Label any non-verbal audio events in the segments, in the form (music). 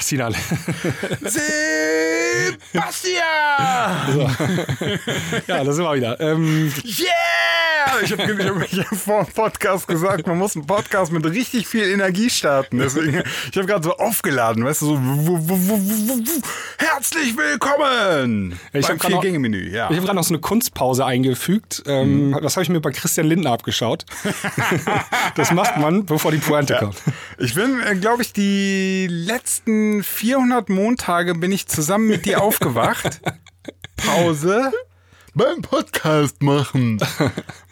Sinan. Sebastian! So. Ja, da sind wir wieder. Ähm, Yeah! Ich habe hab, hab vor dem Podcast gesagt, man muss einen Podcast mit richtig viel Energie starten. Deswegen, ich habe gerade so aufgeladen, weißt du, so wuh, wuh, wuh, wuh, wuh. herzlich willkommen Ich beim Vier-Gänge-Menü. Ja. ich habe gerade noch so eine Kunstpause eingefügt. Ähm, Mhm. Das habe ich mir bei Christian Lindner abgeschaut. (laughs) das macht man, bevor die Pointe kommt. Ich bin, glaube ich, die letzten 400 Montage bin ich zusammen mit dir aufgewacht. (laughs) Pause. Beim Podcast machen.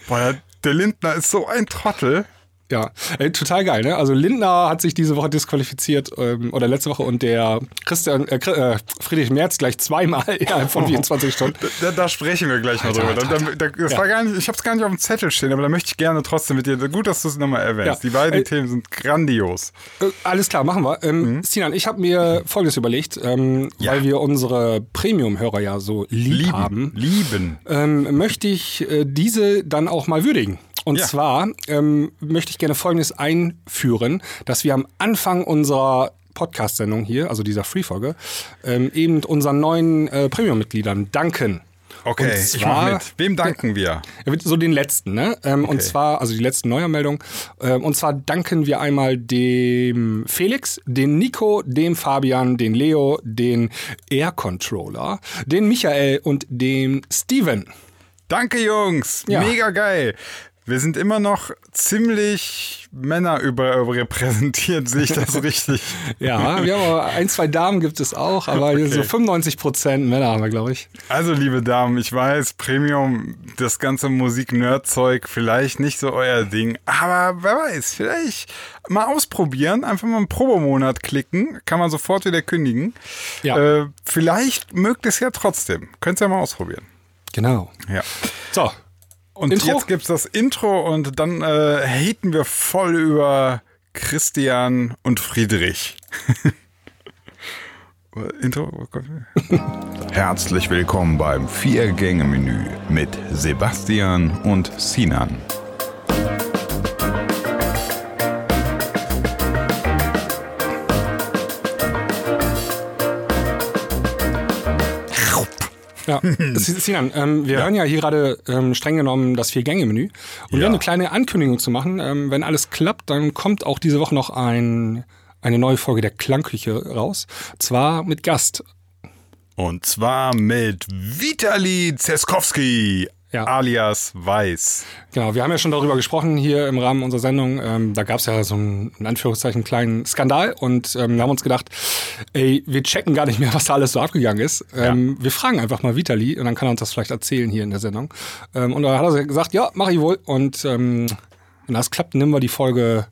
Boah, der- Lindner ist so ein Trottel. Ja, äh, total geil, ne? Also Lindner hat sich diese Woche disqualifiziert ähm, oder letzte Woche und der Christian äh, äh, Friedrich Merz gleich zweimal (laughs) innerhalb von 24 Stunden. Da, da sprechen wir gleich mal drüber. Da, da, da, das Ja. war gar nicht, ich habe es gar nicht auf dem Zettel stehen, aber da möchte ich gerne trotzdem mit dir. Gut, dass du es nochmal erwähnst. Ja. Die beiden Ey. Themen sind grandios. Äh, alles klar, machen wir. Ähm, Sinan, ich habe mir Folgendes überlegt, ähm, Mhm. Ja. weil wir unsere Premium-Hörer ja so lieb haben. Lieben. ähm, möchte ich äh, diese dann auch mal würdigen. Und Ja. zwar ähm, möchte ich gerne Folgendes einführen, dass wir am Anfang unserer Podcast-Sendung hier, also dieser Free-Folge, ähm, eben unseren neuen äh, Premium-Mitgliedern danken. Okay, Und ich zwar- mach mit. Wem danken wir? So den letzten, ne? Ähm, Und Okay. zwar, also die letzten Neuermeldungen. Ähm, und zwar danken wir einmal dem Felix, den Nico, dem Fabian, den Leo, den Air Controller, den Michael und dem Steven. Danke, Jungs. Ja. Mega geil. Wir sind immer noch ziemlich Männer überrepräsentiert, sehe ich das (laughs) richtig? Ja, wir haben aber ein, zwei Damen gibt es auch, aber Okay. so 95 Prozent Männer haben wir, glaube ich. Also, liebe Damen, ich weiß, Premium, das ganze Musik-Nerd-Zeug, vielleicht nicht so euer Ding, aber wer weiß, vielleicht mal ausprobieren, einfach mal einen Probemonat klicken, kann man sofort wieder kündigen. Ja. Äh, vielleicht mögt es ja trotzdem. Könnt ihr mal ausprobieren. Genau. Ja. So, Und Intro? jetzt gibt's das Intro und dann äh, haten wir voll über Christian und Friedrich. (laughs) Intro? Herzlich willkommen beim Vier-Gänge-Menü mit Sebastian und Sinan. Ja. (laughs) Sinan, ähm, wir hören ja hier gerade ähm, streng genommen das Vier-Gänge-Menü. Und Ja. um eine kleine Ankündigung zu machen, ähm, wenn alles klappt, dann kommt auch diese Woche noch ein, eine neue Folge der Klangküche raus. Zwar mit Gast. Und zwar mit Vitali Zeskowski, Ja. alias Weiß. Genau, wir haben ja schon darüber gesprochen hier im Rahmen unserer Sendung. Ähm, da gab es ja so einen, in Anführungszeichen, kleinen Skandal und ähm, wir haben uns gedacht, ey, wir checken gar nicht mehr, was da alles so abgegangen ist. Ähm, Wir fragen einfach mal Vitali und dann kann er uns das vielleicht erzählen hier in der Sendung. Ähm, und da hat er gesagt, ja, mach ich wohl. Und ähm, wenn das klappt, nehmen wir die Folge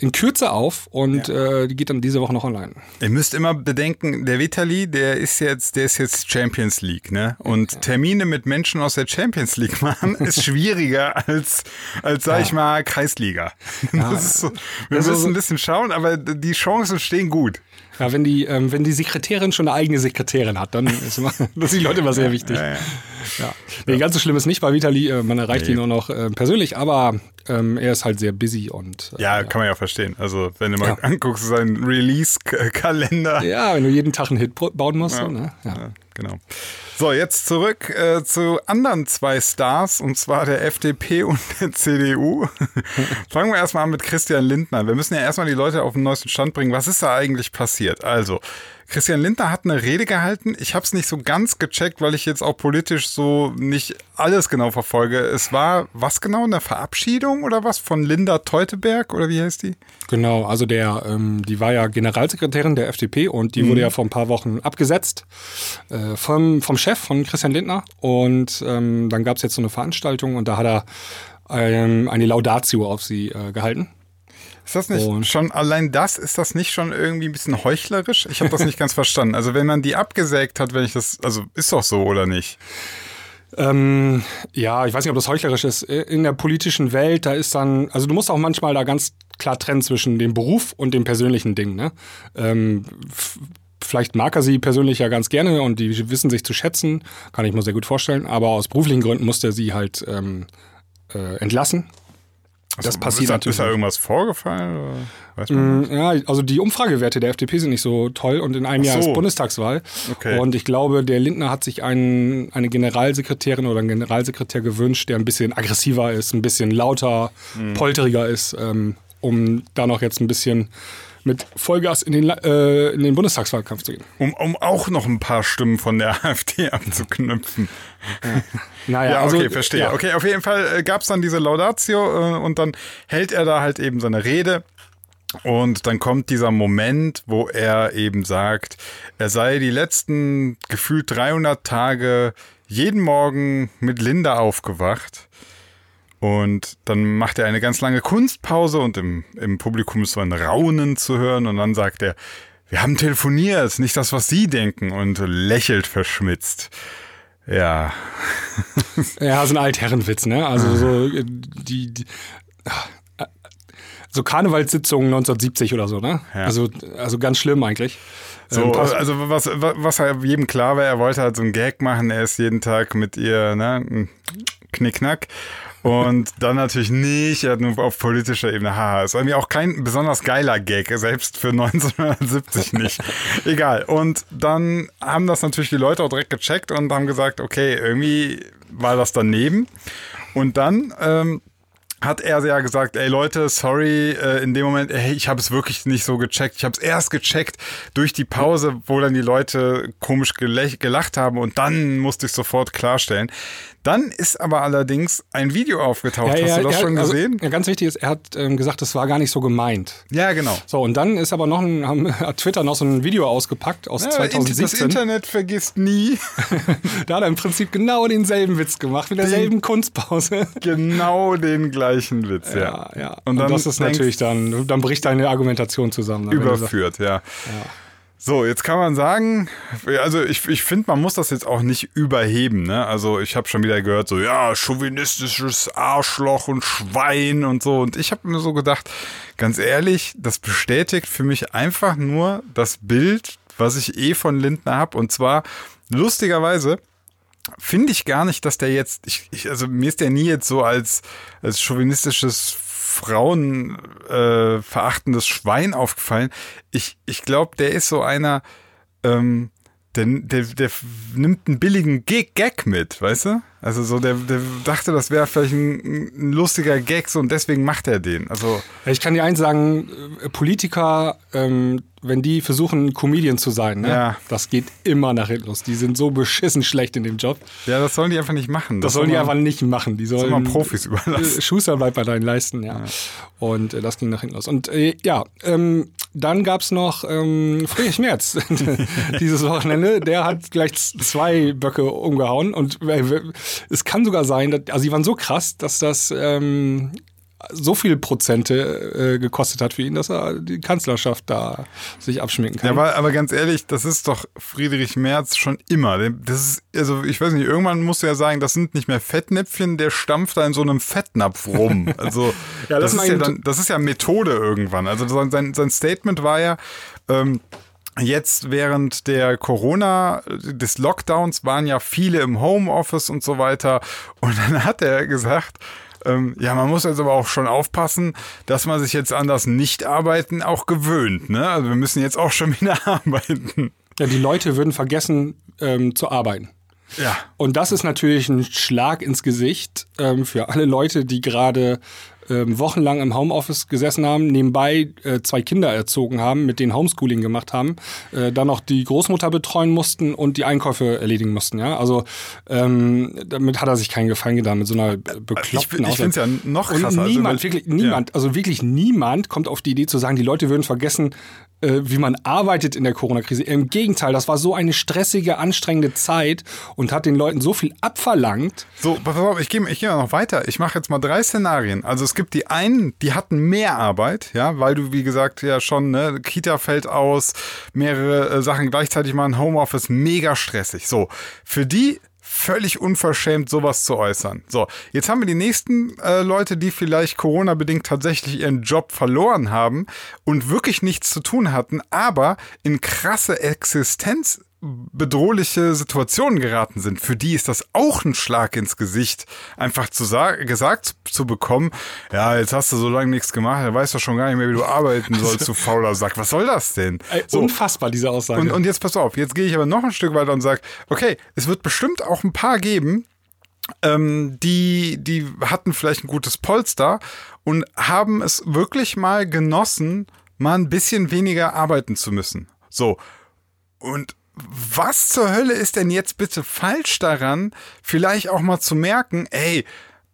in Kürze auf und äh, die geht dann diese Woche noch online. Ihr müsst immer bedenken, der Vitali, der ist jetzt, der ist jetzt Champions League, ne? Und Termine mit Menschen aus der Champions League (laughs) machen, ist schwieriger als, als sag ich mal, Kreisliga. So, wir Also müssen ein bisschen schauen, aber die Chancen stehen gut. Ja, wenn die, ähm, wenn die Sekretärin schon eine eigene Sekretärin hat, dann ist immer, (laughs) das sind die Leute immer sehr wichtig. Ja, ja. (laughs) Ja. Nee, ganz so schlimm ist nicht bei Vitali, äh, man erreicht Nee. ihn nur noch äh, persönlich, aber ähm, er ist halt sehr busy und äh, Ja, kann man ja verstehen. Also, wenn du mal Ja. (laughs) anguckst, seinen Release-Kalender. (laughs) ja, wenn du jeden Tag einen Hit bauen musst. So, ne? ja. Ja, genau. So, jetzt zurück äh, zu anderen zwei Stars, und zwar der FDP und der CDU. Fangen wir erstmal an mit Christian Lindner. Wir müssen ja erstmal die Leute auf den neuesten Stand bringen. Was ist da eigentlich passiert? Also, Christian Lindner hat eine Rede gehalten. Ich habe es nicht so ganz gecheckt, weil ich jetzt auch politisch so nicht alles genau verfolge. Es war was genau? Eine Verabschiedung oder was von Linda Teuteberg oder wie heißt die? Genau, also der, ähm, die war ja Generalsekretärin der FDP und die wurde ja vor ein paar Wochen abgesetzt äh, vom, vom Chef von Christian Lindner. Und ähm, dann gab es jetzt so eine Veranstaltung und da hat er ähm, eine Laudatio auf sie äh, gehalten. Ist das nicht Und- schon, allein das, ist das nicht schon irgendwie ein bisschen heuchlerisch? Ich habe das nicht ganz (laughs) verstanden. Also wenn man die abgesägt hat, wenn ich das, also ist doch so oder nicht? Ähm, ja, ich weiß nicht, ob das heuchlerisch ist. In der politischen Welt, da ist dann, also du musst auch manchmal da ganz klar trennen zwischen dem Beruf und dem persönlichen Ding. Ne? Ähm, vielleicht mag er sie persönlich ja ganz gerne und die wissen sich zu schätzen, kann ich mir sehr gut vorstellen. Aber aus beruflichen Gründen musste er sie halt ähm, äh, entlassen. Das passiert ist da, natürlich. Ist da irgendwas vorgefallen? Mm, Ja, also die Umfragewerte der FDP sind nicht so toll und in einem Ach Jahr so. ist Bundestagswahl. Okay. Und ich glaube, der Lindner hat sich einen, eine Generalsekretärin oder einen Generalsekretär gewünscht, der ein bisschen aggressiver ist, ein bisschen lauter, Hm. polteriger ist, ähm, um da noch jetzt ein bisschen mit Vollgas in den, äh, in den Bundestagswahlkampf zu gehen. Um, um auch noch ein paar Stimmen von der (laughs) AfD abzuknüpfen. (laughs) Naja, Ja, also, okay, verstehe. ja. Okay, auf jeden Fall äh, gab es dann diese Laudatio äh, und dann hält er da halt eben seine Rede. Und dann kommt dieser Moment, wo er eben sagt, er sei die letzten gefühlt 300 Tage jeden Morgen mit Linda aufgewacht. Und dann macht er eine ganz lange Kunstpause und im, im Publikum ist so ein Raunen zu hören. Und dann sagt er, wir haben telefoniert, nicht das, was Sie denken. Und lächelt verschmitzt. Ja, (laughs) Ja, so ein Altherrenwitz, ne? Also so äh, die, die so Karnevalssitzungen 1970 oder so, ne? Ja. Also, also ganz schlimm eigentlich. So, Ähm, also was, was was jedem klar war, er wollte halt so einen Gag machen, er ist jeden Tag mit ihr, ne, Knickknack. Und dann natürlich nicht, er hat nur auf politischer Ebene, haha, ist irgendwie auch kein besonders geiler Gag, selbst für (laughs) 1970 nicht. Egal. Und dann haben das natürlich die Leute auch direkt gecheckt und haben gesagt, okay, irgendwie war das daneben. Und dann ähm, hat er ja gesagt, ey Leute, sorry, äh, in dem Moment, ey, ich habe es wirklich nicht so gecheckt. Ich habe es erst gecheckt durch die Pause, wo dann die Leute komisch gelacht haben und dann musste ich sofort klarstellen. Dann ist aber allerdings ein Video aufgetaucht. Hast du das er- schon also, gesehen? ja, ganz wichtig ist, er hat ähm, gesagt, das war gar nicht so gemeint. ja, genau. So, und dann ist aber noch ein, haben, (laughs) hat Twitter noch so ein Video ausgepackt aus Ja, Das 2017. Internet vergisst nie (laughs) Da hat er im Prinzip genau denselben Witz gemacht, mit derselben Kunstpause. (laughs) genau den gleichen Witz. Ja, Ja, ja. Und Und, dann das ist natürlich dann, dann bricht deine Argumentation zusammen. überführt, ja. So, jetzt kann man sagen, also ich, ich finde, man muss das jetzt auch nicht überheben. Ne? Also ich habe schon wieder gehört, so ja, chauvinistisches Arschloch und Schwein und so. Und ich habe mir so gedacht, ganz ehrlich, das bestätigt für mich einfach nur das Bild, was ich eh von Lindner habe. Und zwar lustigerweise finde ich gar nicht, dass der jetzt, ich, ich, also mir ist der nie jetzt so als, als chauvinistisches Frauen äh, Schwein aufgefallen. Ich, ich glaube, der ist so einer, ähm, der, der, der nimmt einen billigen Gag, Gag mit, weißt du? Also so, der, der dachte, das wäre vielleicht ein, ein lustiger Gag so und deswegen macht er den. Also Ich kann dir eins sagen, äh, Politiker, ähm, wenn die versuchen, Comedian zu sein, ne? Ja. das geht immer nach hinten los. Die sind so beschissen schlecht in dem Job. ja, das sollen die einfach nicht machen. Das, sollen die soll einfach nicht machen. Die sollen man Profis überlassen. Äh, Schuster bleibt bei deinen Leisten, ja. Und äh, das ging nach hinten los. Und äh, ja, ähm, dann gab's noch ähm, Friedrich Merz (laughs) dieses Wochenende. Der hat gleich zwei Böcke umgehauen. Und äh, es kann sogar sein, dass, also die waren so krass, dass das ähm, so viel Prozente äh, gekostet hat für ihn, dass er die Kanzlerschaft da sich abschminken kann. Ja, aber, aber ganz ehrlich, das ist doch Friedrich Merz schon immer. Das ist, also ich weiß nicht, irgendwann musst du ja sagen, das sind nicht mehr Fettnäpfchen, der stampft da in so einem Fettnapf rum. (laughs) Also Ja, das, das ist ja dann, das ist ja Methode irgendwann. Also sein, sein, sein Statement war ja, ähm, Jetzt während der Corona, des Lockdowns waren ja viele im Homeoffice und so weiter. Und dann hat er gesagt, ähm, ja, man muss jetzt aber auch schon aufpassen, dass man sich jetzt an das Nicht-Arbeiten auch gewöhnt. Ne? Also wir müssen jetzt auch schon (laughs) wieder arbeiten. ja, die Leute würden vergessen ähm, zu arbeiten. Ja. Und das ist natürlich ein Schlag ins Gesicht ähm, für alle Leute, die gerade ähm, wochenlang im Homeoffice gesessen haben, nebenbei äh, zwei Kinder erzogen haben, mit denen Homeschooling gemacht haben, äh, dann noch die Großmutter betreuen mussten und die Einkäufe erledigen mussten. Ja, also ähm, damit hat er sich keinen Gefallen getan mit so einer bekloppten Ich, ich finde es ja noch Und krasser. niemand, also, wirklich niemand, also wirklich niemand kommt auf die Idee zu sagen, die Leute würden vergessen, äh, wie man arbeitet in der Corona-Krise. Im Gegenteil, das war so eine stressige, anstrengende Zeit und hat den Leuten so viel abverlangt. So, pass auf, ich gehe ich geh mal noch weiter. Ich mache jetzt mal drei Szenarien. Also es gibt die einen, die hatten mehr Arbeit, ja, weil du, wie gesagt, ja schon, ne, Kita fällt aus, mehrere äh, Sachen gleichzeitig machen, Homeoffice, mega stressig. So, für die völlig unverschämt, sowas zu äußern. So, jetzt haben wir die nächsten äh, Leute, die vielleicht Corona-bedingt tatsächlich ihren Job verloren haben und wirklich nichts zu tun hatten, aber in krasse Existenz bedrohliche Situationen geraten sind, für die ist das auch ein Schlag ins Gesicht, einfach zu sagen, gesagt zu bekommen, ja, jetzt hast du so lange nichts gemacht, dann weißt du schon gar nicht mehr, wie du arbeiten (laughs) sollst, du fauler Sack. Was soll das denn? So. Unfassbar, diese Aussage. Und, und jetzt pass auf, jetzt gehe ich aber noch ein Stück weiter und sage, okay, es wird bestimmt auch ein paar geben, ähm, die, die hatten vielleicht ein gutes Polster und haben es wirklich mal genossen, mal ein bisschen weniger arbeiten zu müssen. So. Und was zur Hölle ist denn jetzt bitte falsch daran, vielleicht auch mal zu merken, ey,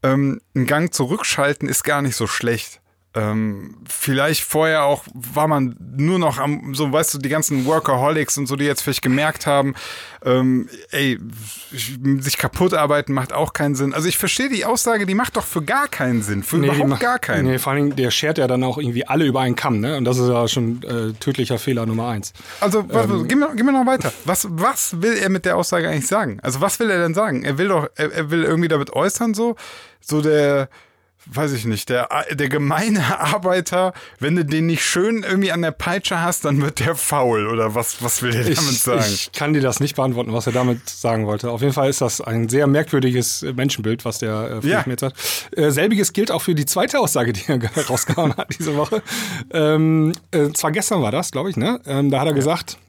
ähm, ein Gang zurückschalten ist gar nicht so schlecht. Ähm, vielleicht vorher auch war man nur noch am, so weißt du, die ganzen Workaholics und so, die jetzt vielleicht gemerkt haben, ähm, ey, sich kaputt arbeiten macht auch keinen Sinn. Also ich verstehe die Aussage, die macht doch für gar keinen Sinn, für Nee, überhaupt macht- gar keinen. Nee, vor allen Dingen, der schert ja dann auch irgendwie alle über einen Kamm, ne? Und das ist ja schon äh, tödlicher Fehler Nummer eins. Also, was, Ähm. gehen, wir, gehen wir noch weiter. Was, was will er mit der Aussage eigentlich sagen? Also, was will er denn sagen? Er will doch, er, er will irgendwie damit äußern, so, so der, weiß ich nicht, der, der gemeine (laughs) Arbeiter, wenn du den nicht schön irgendwie an der Peitsche hast, dann wird der faul. Oder was, was will er damit Ich, sagen? ich kann dir das nicht beantworten, was er damit sagen wollte. Auf jeden Fall ist das ein sehr merkwürdiges äh, Menschenbild, was der äh, Ja. Merz hat. Äh, selbiges gilt auch für die zweite Aussage, die er (laughs) rausgehauen hat diese Woche. Ähm, äh, zwar gestern war das, glaube ich, ne? Ähm, da hat er gesagt, Also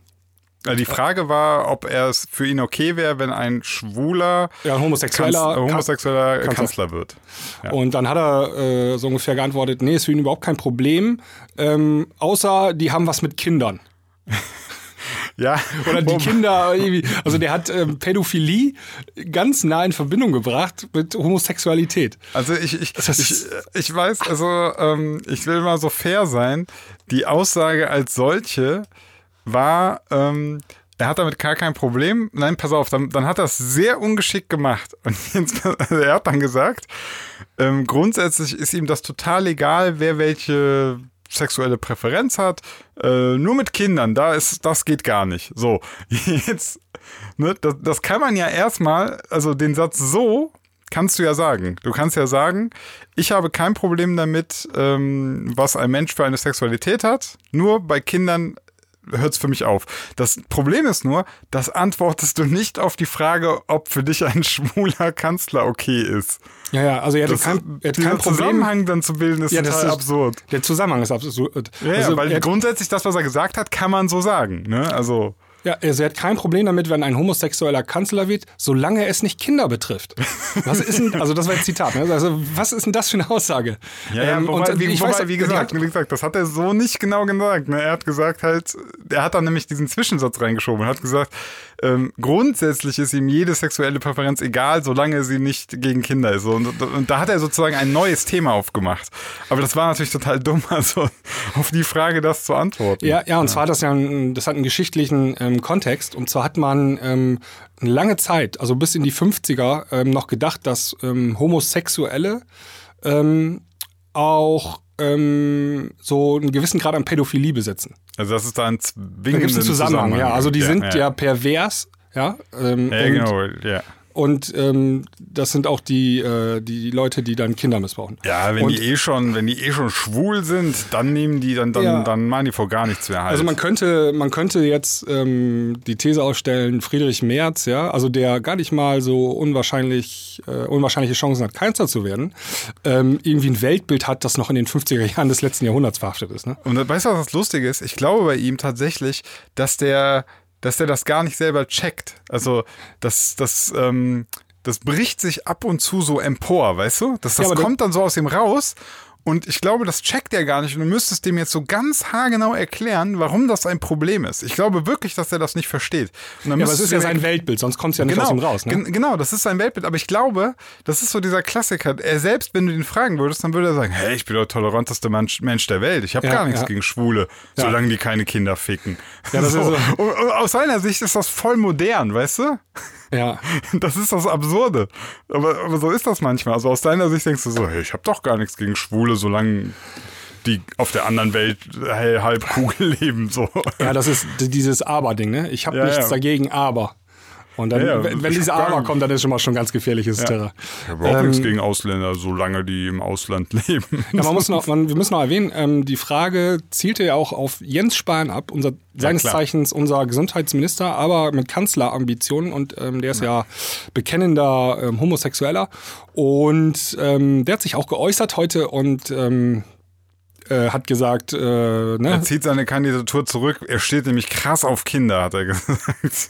die Frage war, ob er es für ihn okay wäre, wenn ein schwuler, ja, ein homosexueller, Kanz- äh, homosexueller Kanzler. Kanzler wird. Ja. Und dann hat er äh, so ungefähr geantwortet, nee, ist für ihn überhaupt kein Problem, ähm, außer die haben was mit Kindern. (laughs) Ja, Oder die Kinder also der hat ähm, Pädophilie ganz nah in Verbindung gebracht mit Homosexualität. Also ich, ich, ich, ich weiß, also ähm, ich will mal so fair sein. Die Aussage als solche war, ähm, er hat damit gar kein Problem. Nein, pass auf, dann, dann hat er es sehr ungeschickt gemacht. (laughs) Und jetzt, also er hat dann gesagt, ähm, grundsätzlich ist ihm das total egal, wer welche sexuelle Präferenz hat. Äh, nur mit Kindern, da ist, das geht gar nicht. So, (laughs) jetzt, ne, das, das kann man ja erstmal, also den Satz so kannst du ja sagen. Du kannst ja sagen, ich habe kein Problem damit, ähm, was ein Mensch für eine Sexualität hat. Nur bei Kindern hört es für mich auf. Das Problem ist nur, das antwortest du nicht auf die Frage, ob für dich ein schwuler Kanzler okay ist. Ja, ja, also er Das, kein, er dieser kein Problem. Zusammenhang dann zu bilden, ist Ja, das total ist- absurd. Der Zusammenhang ist absurd. Ja, also, weil grundsätzlich das, was er gesagt hat, kann man so sagen. Ne? Also ja, also er hat kein Problem damit, wenn ein homosexueller Kanzler wird, solange es nicht Kinder betrifft. Was ist denn, also das war jetzt Zitat, ne? Also was ist denn das für eine Aussage? Ja, ja Ähm, wobei, und wie, ich wobei, weiß, wie, gesagt, hat- wie gesagt, das hat er so nicht genau gesagt. Ne? Er hat gesagt halt, er hat dann nämlich diesen Zwischensatz reingeschoben und hat gesagt, ähm, grundsätzlich ist ihm jede sexuelle Präferenz egal, solange sie nicht gegen Kinder ist. Und, und, da hat er sozusagen ein neues Thema aufgemacht. Aber das war natürlich total dumm, (laughs) also auf die Frage das zu antworten. Ja, ja, und zwar hat das ja einen, das hat einen geschichtlichen ähm, Kontext. Und zwar hat man ähm, eine lange Zeit, also bis in die 50er, ähm, noch gedacht, dass ähm, Homosexuelle ähm, auch ähm, so einen gewissen Grad an Pädophilie besitzen. Also das ist da ein Da zwingenden gibt es einen Zusammenhang, ja. Also die ja, sind ja. pervers, ja. Ähm, Ja, genau, ja. Und ähm, das sind auch die, äh, die Leute, die dann Kinder missbrauchen. Ja, wenn und, die eh schon, wenn die eh schon schwul sind, dann nehmen die, dann, dann, Ja. dann machen die vor gar nichts mehr halt. Also man könnte, man könnte jetzt ähm, die These aufstellen, Friedrich Merz, ja, also der gar nicht mal so unwahrscheinlich, äh, unwahrscheinliche Chancen hat, Kanzler zu werden, ähm, irgendwie ein Weltbild hat, das noch in den 50er Jahren des letzten Jahrhunderts verhaftet ist. Ne? Und weißt du, was das Lustige ist? Ich glaube bei ihm tatsächlich, dass der, dass der das gar nicht selber checkt. Also, das, das, ähm, das bricht sich ab und zu so empor, weißt du? Das, das Ja, kommt dann so aus ihm raus. Und ich glaube, das checkt er gar nicht. Und du müsstest dem jetzt so ganz haargenau erklären, warum das ein Problem ist. Ich glaube wirklich, dass er das nicht versteht. Und dann Ja, aber es ist ja sein Weltbild, sonst kommt es ja nicht genau, aus ihm raus. Ne? gen- genau, das ist sein Weltbild. Aber ich glaube, das ist so dieser Klassiker. Er selbst, wenn du ihn fragen würdest, dann würde er sagen, hey, ich bin der toleranteste Mensch, Mensch der Welt. Ich habe Ja, gar nichts ja. gegen Schwule, solange die keine Kinder ficken. Ja, das ist so. Und, und aus seiner Sicht ist das voll modern, weißt du? Ja. (laughs) Das ist das Absurde. Aber, aber so ist das manchmal. Also aus deiner Sicht denkst du so, hey, ich habe doch gar nichts gegen Schwule, solange die auf der anderen Welt hey, Halbkugel (laughs) leben. So. ja, das ist dieses Aber-Ding. Ne? Ich habe Ja, nichts ja. dagegen, aber. Und dann, Ja, wenn, wenn diese Aber kommt, dann ist schon mal schon ganz gefährliches Terrain. Ich habe auch nichts Ähm, gegen Ausländer, solange die im Ausland (laughs) leben. Ja, man muss noch, man, wir müssen noch erwähnen, ähm, die Frage zielte ja auch auf Jens Spahn ab, unser, seines klar. Zeichens unser Gesundheitsminister, aber mit Kanzlerambitionen und ähm, der ist ja, bekennender ähm, Homosexueller und ähm, der hat sich auch geäußert heute und ähm, äh, hat gesagt, äh, Er ne, zieht seine Kandidatur zurück. Er steht nämlich krass auf Kinder, hat er (laughs) gesagt.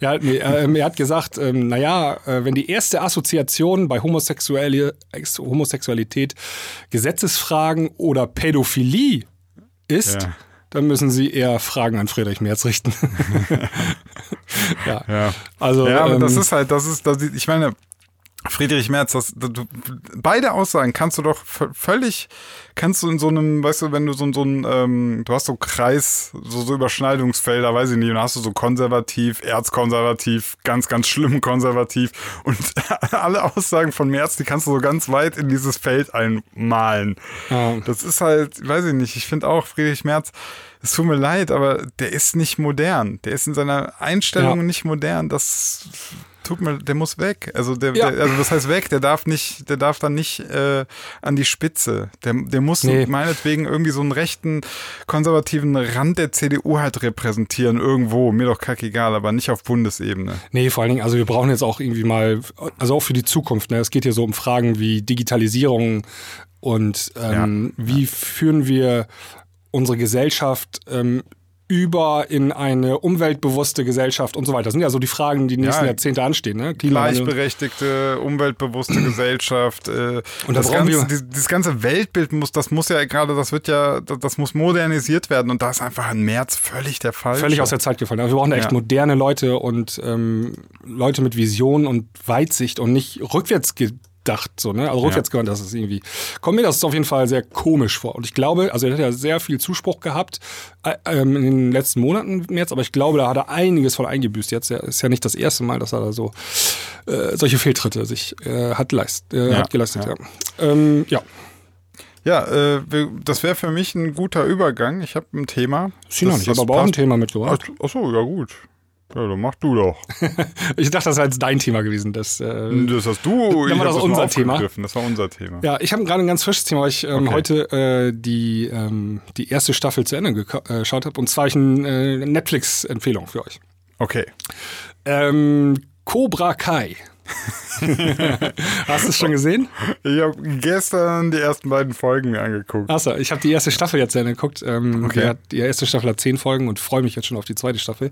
Ja, nee, ähm, er hat gesagt, ähm, naja, äh, wenn die erste Assoziation bei Homosexuelle, Ex Homosexualität Gesetzesfragen oder Pädophilie ist, Ja. dann müssen Sie eher Fragen an Friedrich Merz richten. (laughs) ja. Ja. Also, ja, aber ähm, das ist halt, das ist, das, ich meine, Friedrich Merz, das, du, beide Aussagen kannst du doch völlig, kannst du in so einem, weißt du, wenn du so, so ein, ähm, du hast so Kreis, so, so Überschneidungsfelder, weiß ich nicht, und dann hast du so konservativ, erzkonservativ, ganz, ganz schlimm konservativ und (laughs) alle Aussagen von Merz, die kannst du so ganz weit in dieses Feld einmalen. Ja. Das ist halt, weiß ich nicht, ich finde auch Friedrich Merz, es tut mir leid, aber der ist nicht modern. Der ist in seiner Einstellung Ja. nicht modern. Das tut mir, der muss weg. Also der, Ja. der also das heißt weg, der darf nicht, der darf dann nicht äh, an die Spitze. Der, der muss Nee. meinetwegen irgendwie so einen rechten, konservativen Rand der CDU halt repräsentieren irgendwo. Mir doch kackegal, aber nicht auf Bundesebene. Nee, vor allen Dingen, also wir brauchen jetzt auch irgendwie mal, also auch für die Zukunft, ne? es geht hier so um Fragen wie Digitalisierung und ähm, wie führen wir unsere Gesellschaft ähm, über in eine umweltbewusste Gesellschaft und so weiter. Das sind ja so die Fragen, die nächsten Ja. Jahrzehnte anstehen. Ne? Gleichberechtigte, umweltbewusste (clears throat) Gesellschaft. Äh, Und da das, brauchen ganze, dieses ganze Weltbild muss, das muss ja gerade, das wird ja, das, das muss modernisiert werden und da ist einfach ein März völlig der Fall. Völlig aus der Zeit gefallen. Also wir brauchen da echt Ja. moderne Leute und ähm, Leute mit Vision und Weitsicht und nicht rückwärts gedacht. So, ne? Also rückwärts gewandt, das ist irgendwie. Kommt mir das auf jeden Fall sehr komisch vor. Und ich glaube, also er hat ja sehr viel Zuspruch gehabt äh, ähm, in den letzten Monaten jetzt, aber ich glaube, da hat er einiges von eingebüßt. Jetzt ist ja nicht das erste Mal, dass er da so äh, solche Fehltritte sich äh, hat, leist, äh, Ja, hat geleistet. ja. Ja. Ähm, ja. Ja, äh, das wäre für mich ein guter Übergang. Ich habe ein Thema. Sie noch nicht, aber auch ein Thema mitgebracht. Ach, ach so, ja gut. Ja, dann mach du doch. (laughs) Ich dachte, das wäre jetzt dein Thema gewesen. Das, äh, Das hast du. Dann war das mal unser Thema. Das war unser Thema. Ja, ich habe gerade ein ganz frisches Thema, weil ich ähm, Okay. heute äh, die, ähm, die erste Staffel zu Ende äh, geschaut habe. Und zwar habe ich eine äh, Netflix-Empfehlung für euch. Okay. Ähm, Cobra Kai. (laughs) Hast du es schon gesehen? Ich habe gestern die ersten beiden Folgen mir angeguckt. Achso, ich habe die erste Staffel jetzt zu Ende geguckt. Ähm, Okay. die, hat, die erste Staffel hat zehn Folgen und freue mich jetzt schon auf die zweite Staffel.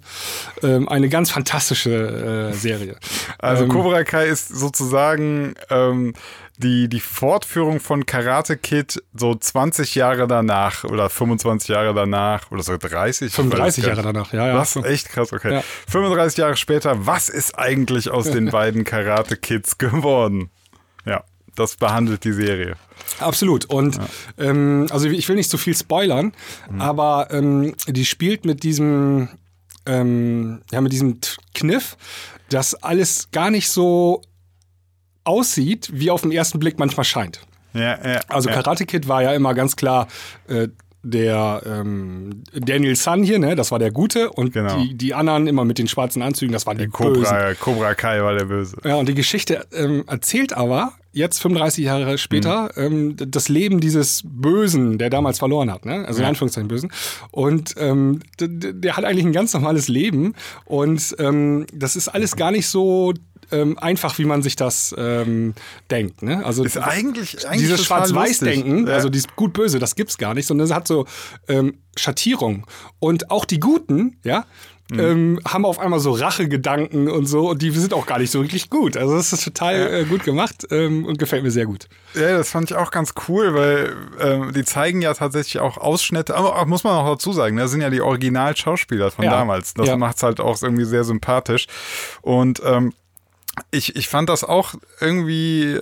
Ähm, eine ganz fantastische äh, Serie. Also ähm, Cobra Kai ist sozusagen ähm, die, die Fortführung von Karate Kid so 20 Jahre danach oder 25 Jahre danach oder so 30. ich weiß 35 gar Jahre danach, ja, ja. Was? Echt krass, okay. Ja. 35 Jahre später, was ist eigentlich aus den (laughs) beiden Karate Kids geworden? Ja, das behandelt die Serie. Absolut. Und ähm, also ich will nicht zu viel spoilern, Mhm. aber ähm, die spielt mit diesem, ähm, ja, mit diesem Kniff, dass alles gar nicht so aussieht, wie auf den ersten Blick manchmal scheint. Ja, ja, Also. Karate Kid war ja immer ganz klar äh, der ähm, Daniel Sun hier, ne? Das war der Gute und Genau. die, die anderen immer mit den schwarzen Anzügen, das waren die Bösen. Cobra, Cobra Kai war der Böse. Ja, und die Geschichte ähm, erzählt aber jetzt 35 Jahre später Mhm. ähm, das Leben dieses Bösen, der damals verloren hat, ne? Also in Ja. Anführungszeichen Bösen. Und ähm, der hat eigentlich ein ganz normales Leben und ähm, das ist alles gar nicht so ähm, einfach, wie man sich das ähm, denkt. Ne? Also Ist eigentlich, eigentlich dieses Schwarz-Weiß-Denken. Ja. also dieses gut-böse, das gibt's gar nicht, sondern es hat so ähm, Schattierung. Und auch die Guten, ja, Mhm. ähm, haben auf einmal so Rachegedanken und so und die sind auch gar nicht so wirklich gut. Also das ist total äh, gut gemacht ähm, und gefällt mir sehr gut. Ja, das fand ich auch ganz cool, weil ähm, die zeigen ja tatsächlich auch Ausschnitte, aber auch, muss man auch dazu sagen, das sind ja die Original-Schauspieler von Ja. damals. Das Ja. macht's halt auch irgendwie sehr sympathisch. Und ähm, ich, ich fand das auch irgendwie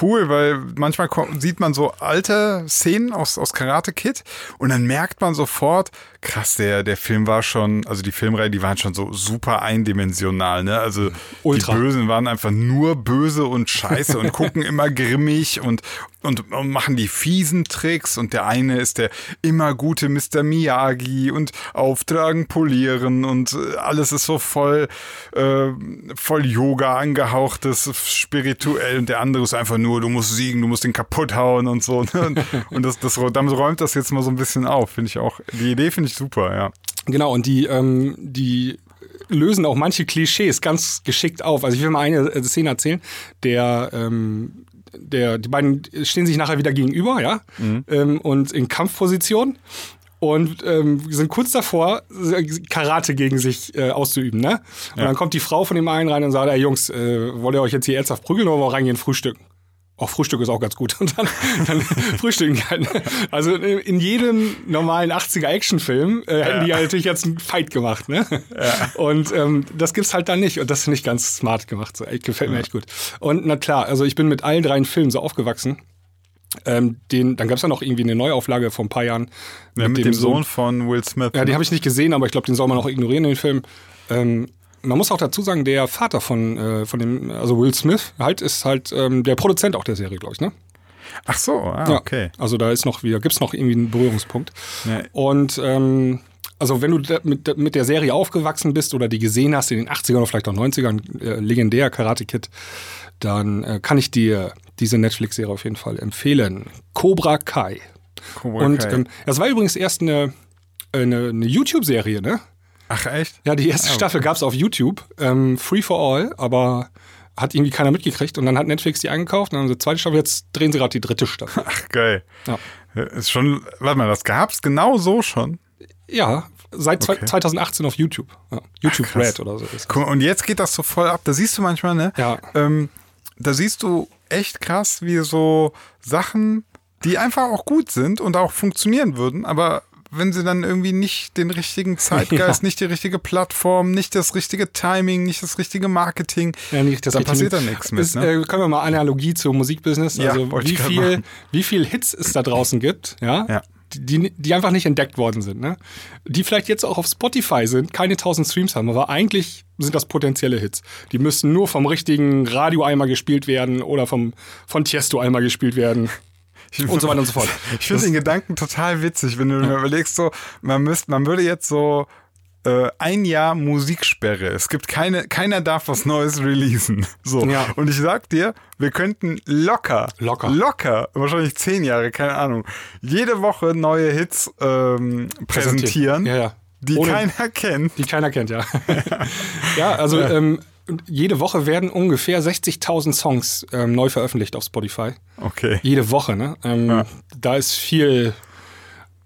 cool, weil manchmal sieht man so alte Szenen aus, aus Karate Kid und dann merkt man sofort, krass, der, der Film war schon, also die Filmreihe, die waren schon so super eindimensional, ne? Also Ultra. die Bösen waren einfach nur böse und scheiße und (laughs) gucken immer grimmig und, und, machen die fiesen Tricks und der eine ist der immer gute Mr. Miyagi und auftragen, polieren und äh, alles ist so voll, äh, voll Yoga angehauchtes, spirituell und der andere ist einfach nur, du musst siegen, du musst den kaputt hauen und so. (laughs) Und, und das, das, damit räumt das jetzt mal so ein bisschen auf, finde ich auch. Die Idee finde ich super, ja. Genau, und die, ähm, die lösen auch manche Klischees ganz geschickt auf. Also ich will mal eine äh, Szene erzählen. Der, ähm, der, die beiden stehen sich nachher wieder gegenüber, ja, mhm. ähm, und in Kampfposition und ähm, sind kurz davor, Karate gegen sich äh, auszuüben, ne? Und ja. dann kommt die Frau von dem einen rein und sagt, ey Jungs, äh, wollt ihr euch jetzt hier ernsthaft prügeln oder wollen wir reingehen frühstücken? Auch Frühstück ist auch ganz gut. (laughs) Und dann, dann (laughs) frühstücken kann. Also in jedem normalen 80er Actionfilm äh, hätten ja. die ja natürlich jetzt einen Fight gemacht, ne? Ja. Und ähm, das gibt's halt dann nicht. Und das finde ich ganz smart gemacht. So, ey, gefällt mir echt gut. Und na klar, also ich bin mit allen drei Filmen so aufgewachsen. Ähm, den, dann gab es ja noch irgendwie eine Neuauflage vor ein paar Jahren. Ja, mit, mit dem, dem Sohn, Sohn von Will Smith. Ja, den ne? habe ich nicht gesehen, aber ich glaube, den soll man auch ignorieren, den Film. Ähm, man muss auch dazu sagen, der Vater von, äh, von dem, also Will Smith, halt, ist halt ähm, der Produzent auch der Serie, glaube ich, ne? Ach so, ah, ja, okay. Also da ist noch wieder, gibt es noch irgendwie einen Berührungspunkt. Ja. Und ähm, also wenn du mit, mit der Serie aufgewachsen bist oder die gesehen hast in den 80ern oder vielleicht auch 90ern, äh, legendär Karate Kid, dann äh, kann ich dir diese Netflix-Serie auf jeden Fall empfehlen. Cobra Kai. Cobra Und Kai. Ähm, das war übrigens erst eine, eine, eine YouTube-Serie, ne? Ach, echt? Ja, die erste oh. Staffel gab es auf YouTube. Ähm, Free for All, aber hat irgendwie keiner mitgekriegt. Und dann hat Netflix die eingekauft und dann haben sie zweite Staffel, jetzt drehen sie gerade die dritte Staffel. (laughs) Ach, geil. Ja. Ist schon, warte mal, das gab's genau so schon? Ja, seit okay. 2018 auf YouTube. Ja, YouTube Ach, Red oder so. Ist Guck, und jetzt geht das so voll ab. Da siehst du manchmal, ne? Ja. Ähm, da siehst du echt krass, wie so Sachen, die einfach auch gut sind und auch funktionieren würden, aber wenn sie dann irgendwie nicht den richtigen Zeitgeist, (laughs) ja. nicht die richtige Plattform, nicht das richtige Timing, nicht das richtige Marketing, ja, nicht das dann passiert da nichts mit. ne? äh, können wir mal Analogie zum Musikbusiness, ja, also wie viel, wie viel Hits es da draußen gibt, ja, ja. Die, die einfach nicht entdeckt worden sind, ne? Die vielleicht jetzt auch auf Spotify sind, keine 1000 Streams haben, aber eigentlich sind das potenzielle Hits. Die müssen nur vom richtigen Radio einmal gespielt werden oder vom, von Tiesto einmal gespielt werden und so weiter und so fort. (laughs) Ich finde den Gedanken total witzig, wenn du ja. überlegst, so, man müsste, man würde jetzt so äh, ein Jahr Musiksperre. Es gibt keine, keiner darf was Neues releasen. (laughs) So. Ja. Und ich sag dir, wir könnten locker, locker, locker, wahrscheinlich zehn Jahre, keine Ahnung, jede Woche neue Hits ähm, präsentieren. Ja, ja. Die Ohne, keiner kennt. Die keiner kennt, ja. (laughs) ja, also ähm, jede Woche werden ungefähr 60.000 Songs ähm, neu veröffentlicht auf Spotify. Okay. Jede Woche, ne? Ähm, ja. Da ist viel,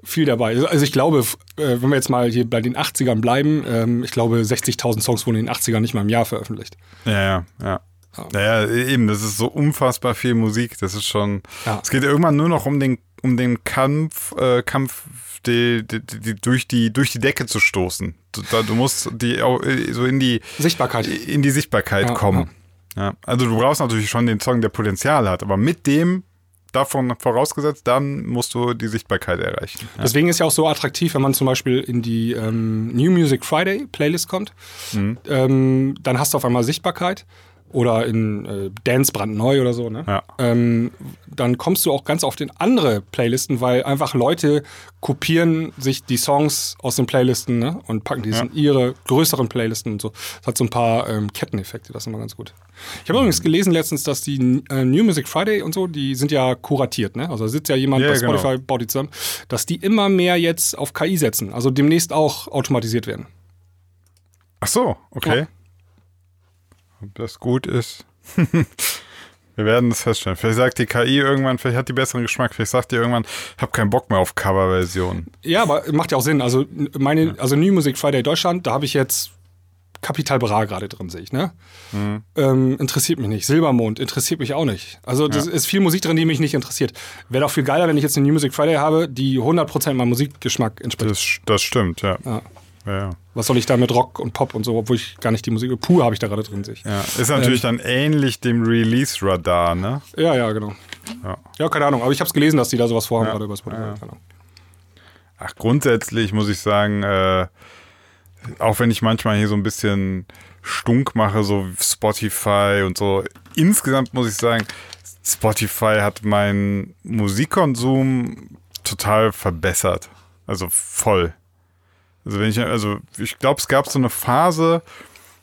viel dabei. Also ich glaube, äh, wenn wir jetzt mal hier bei den 80ern bleiben, ähm, ich glaube, 60.000 Songs wurden in den 80ern nicht mal im Jahr veröffentlicht. Ja, ja, ja. Naja, eben, das ist so unfassbar viel Musik. Das ist schon. Ja. Es geht irgendwann nur noch um den, um den Kampf, äh, Kampf die, die, die, durch, die, durch die Decke zu stoßen. Du, du musst die so in die Sichtbarkeit, in die Sichtbarkeit ja, kommen. Ja. ja. Also du brauchst natürlich schon den Song, der Potenzial hat, aber mit dem davon vorausgesetzt, dann musst du die Sichtbarkeit erreichen. Ja. Deswegen ist ja auch so attraktiv, wenn man zum Beispiel in die ähm, New Music Friday Playlist kommt, mhm. ähm, dann hast du auf einmal Sichtbarkeit oder in äh, Dance brandneu oder so, ne? Ja. Ähm, dann kommst du auch ganz oft in andere Playlisten, weil einfach Leute kopieren sich die Songs aus den Playlisten ne? und packen die ja. in ihre größeren Playlisten und so. Das hat so ein paar ähm, Ketteneffekte, das ist immer ganz gut. Ich habe übrigens gelesen letztens, dass die äh, New Music Friday und so, die sind ja kuratiert, ne? Also da sitzt ja jemand ja, bei Spotify, genau. baut die zusammen, dass die immer mehr jetzt auf KI setzen, also demnächst auch automatisiert werden. Ach so, okay. Ja. Ob das gut ist. (laughs) Wir werden es feststellen. Vielleicht sagt die KI irgendwann, vielleicht hat die besseren Geschmack. Vielleicht sagt die irgendwann, ich habe keinen Bock mehr auf Coverversionen. Ja, aber macht ja auch Sinn. Also meine, also New Music Friday Deutschland, da habe ich jetzt Kapital Bra gerade drin, sehe ich, ne? Mhm. Ähm, interessiert mich nicht. Silbermond interessiert mich auch nicht. Also das ja. ist viel Musik drin, die mich nicht interessiert. Wäre doch viel geiler, wenn ich jetzt eine New Music Friday habe, die 100% meinem Musikgeschmack entspricht. Das, das stimmt, ja. ja. Ja, Was soll ich da mit Rock und Pop und so, obwohl ich gar nicht die Musik. Pur habe ich da gerade drin sich. Ja, ist natürlich ähm, dann ähnlich dem Release-Radar, ne? Ja, ja, genau. Ja. ja, keine Ahnung. Aber ich habe es gelesen, dass die da sowas vorhaben, gerade über Spotify. Ja. Ach, grundsätzlich muss ich sagen, äh, auch wenn ich manchmal hier so ein bisschen stunk mache, so Spotify und so, insgesamt muss ich sagen, Spotify hat meinen Musikkonsum total verbessert. Also voll. Also wenn ich, also ich glaube, es gab so eine Phase,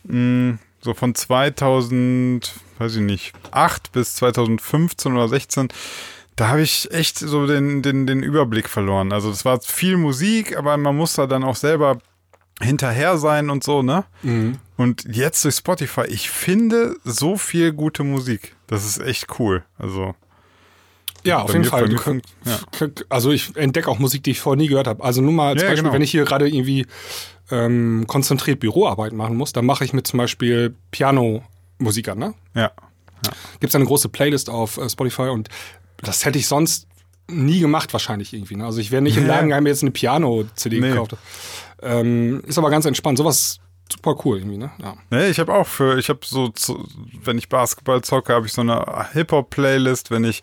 mh, so von 2000, weiß ich nicht, 8 bis 2015 oder 16, da habe ich echt so den, den, den Überblick verloren. Also es war viel Musik, aber man muss da dann auch selber hinterher sein und so, ne? Mhm. Und jetzt durch Spotify, ich finde so viel gute Musik. Das ist echt cool. Also Ja, auf jeden mir- Fall. mir könnt, könnt- Also ich entdecke auch Musik, die ich vorher nie gehört habe. Also nur mal zum Ja, Beispiel, genau. wenn ich hier gerade irgendwie ähm, konzentriert Büroarbeit machen muss, dann mache ich mit zum Beispiel Piano-Musik an. Ne? ja. Gibt es eine große Playlist auf äh, Spotify und das hätte ich sonst nie gemacht wahrscheinlich irgendwie. Ne? Also ich wäre nicht im Ja. Laden gegangen, mir jetzt eine Piano-CD Nee. gekauft. Ähm, ist aber ganz entspannt. Sowas super cool irgendwie. Ne? Ja. Nee, ich habe auch für, ich habe so, zu, wenn ich Basketball zocke, habe ich so eine Hip-Hop-Playlist. Wenn ich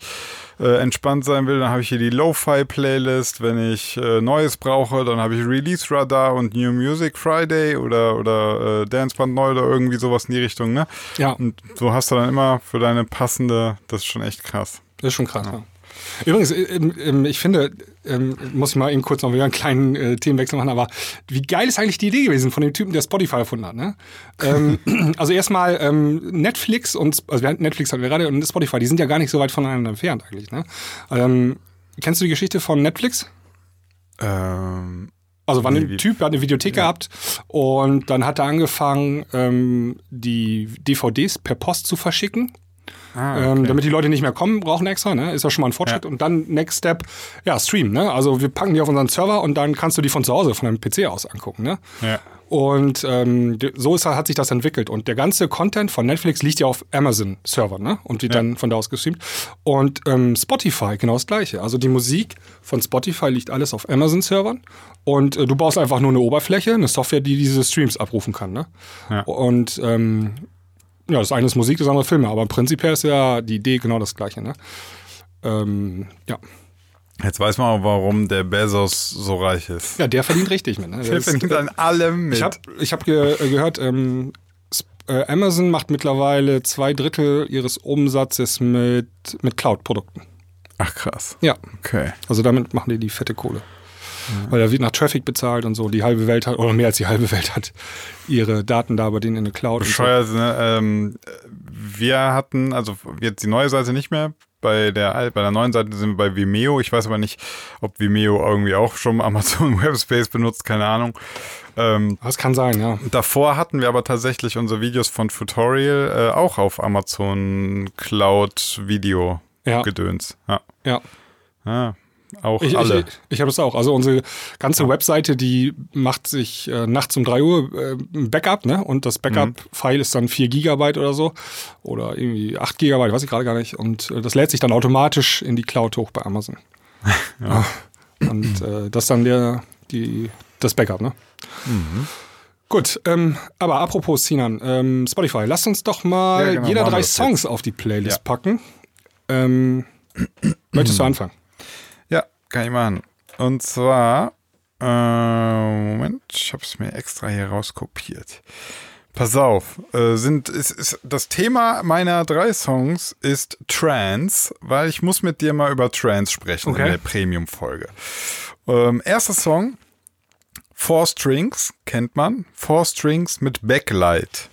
äh, entspannt sein will, dann habe ich hier die Lo-Fi-Playlist. Wenn ich äh, Neues brauche, dann habe ich Release Radar und New Music Friday oder, oder äh, Dance Band Neu oder irgendwie sowas in die Richtung, ne? ja, Und so hast du dann immer für deine passende, das ist schon echt krass. das ist schon krass. Ja. Übrigens, ähm, ähm, ich finde, ähm, muss ich mal eben kurz noch wieder einen kleinen äh, Themenwechsel machen, aber wie geil ist eigentlich die Idee gewesen von dem Typen, der Spotify erfunden hat, ne? ähm, (clears throat) also erstmal ähm, Netflix und, also Netflix hatten wir gerade und Spotify, die sind ja gar nicht so weit voneinander entfernt eigentlich, ne? Ähm, kennst du die Geschichte von Netflix? Ähm, Also war ein Typ, der hat eine Videothek gehabt und dann hat er angefangen, ähm, die DVDs per Post zu verschicken. Ah, Ähm, okay. damit die Leute nicht mehr kommen, brauchen extra, ne? Ist ja schon mal ein Fortschritt. Ja. Und dann Next Step, ja, Stream, ne? Also wir packen die auf unseren Server und dann kannst du die von zu Hause, von deinem PC aus angucken, ne? ja. Und ähm, so ist, hat sich das entwickelt. Und der ganze Content von Netflix liegt ja auf Amazon-Servern, ne? Und wird Ja. dann von da aus gestreamt. Und ähm, Spotify, genau das gleiche. Also die Musik von Spotify liegt alles auf Amazon-Servern. Und äh, du baust einfach nur eine Oberfläche, eine Software, die diese Streams abrufen kann, ne? Ja. Und ähm, ja, das eine ist Musik, das andere Filme. Aber prinzipiell ist ja die Idee genau das gleiche, ne? Ähm, ja. Jetzt weiß man auch, warum der Bezos so reich ist. ja, der verdient richtig mit. Ne? Der Das- verdient an allem mit. Ich habe ich hab ge äh, gehört, ähm, äh, Amazon macht mittlerweile zwei Drittel ihres Umsatzes mit, mit Cloud-Produkten. Ach krass. Ja, Okay. also damit machen die die fette Kohle. Weil da wird nach Traffic bezahlt und so. Die halbe Welt hat, oder mehr als die halbe Welt hat ihre Daten da bei denen in der Cloud. und so. Bescheuert, ne? Ähm, wir hatten, also jetzt die neue Seite nicht mehr. Bei der, bei der neuen Seite sind wir bei Vimeo. Ich weiß aber nicht, ob Vimeo irgendwie auch schon Amazon (laughs) Webspace benutzt, keine Ahnung. Ähm, Das kann sein, ja. davor hatten wir aber tatsächlich unsere Videos von Tutorial äh, auch auf Amazon Cloud Video Ja, gedöns. Ja. ja. ja. Auch Ich, alle. ich, ich habe es auch. Also unsere ganze Webseite, die macht sich äh, nachts um 3 Uhr äh, ein Backup, ne? Und das Backup-File ist dann 4 Gigabyte oder so. Oder irgendwie 8 Gigabyte, weiß ich gerade gar nicht. Und äh, das lädt sich dann automatisch in die Cloud hoch bei Amazon. (laughs) ja. Und äh, das ist dann der, die, das Backup, ne? Gut, ähm, aber apropos Sinan, ähm, Spotify, lasst uns doch mal Ja, genau, jeder drei das Songs auf die Playlist Ja. packen. Ähm, möchtest du anfangen? Ja, kann ich machen. Und zwar, äh, Moment, ich habe es mir extra hier rauskopiert. Pass auf, äh, sind, ist, ist, das Thema meiner drei Songs ist Trance, weil ich muss mit dir mal über Trance sprechen Okay. in der Premium-Folge. Ähm, erster Song, Four Strings, kennt man. Four Strings mit Backlight.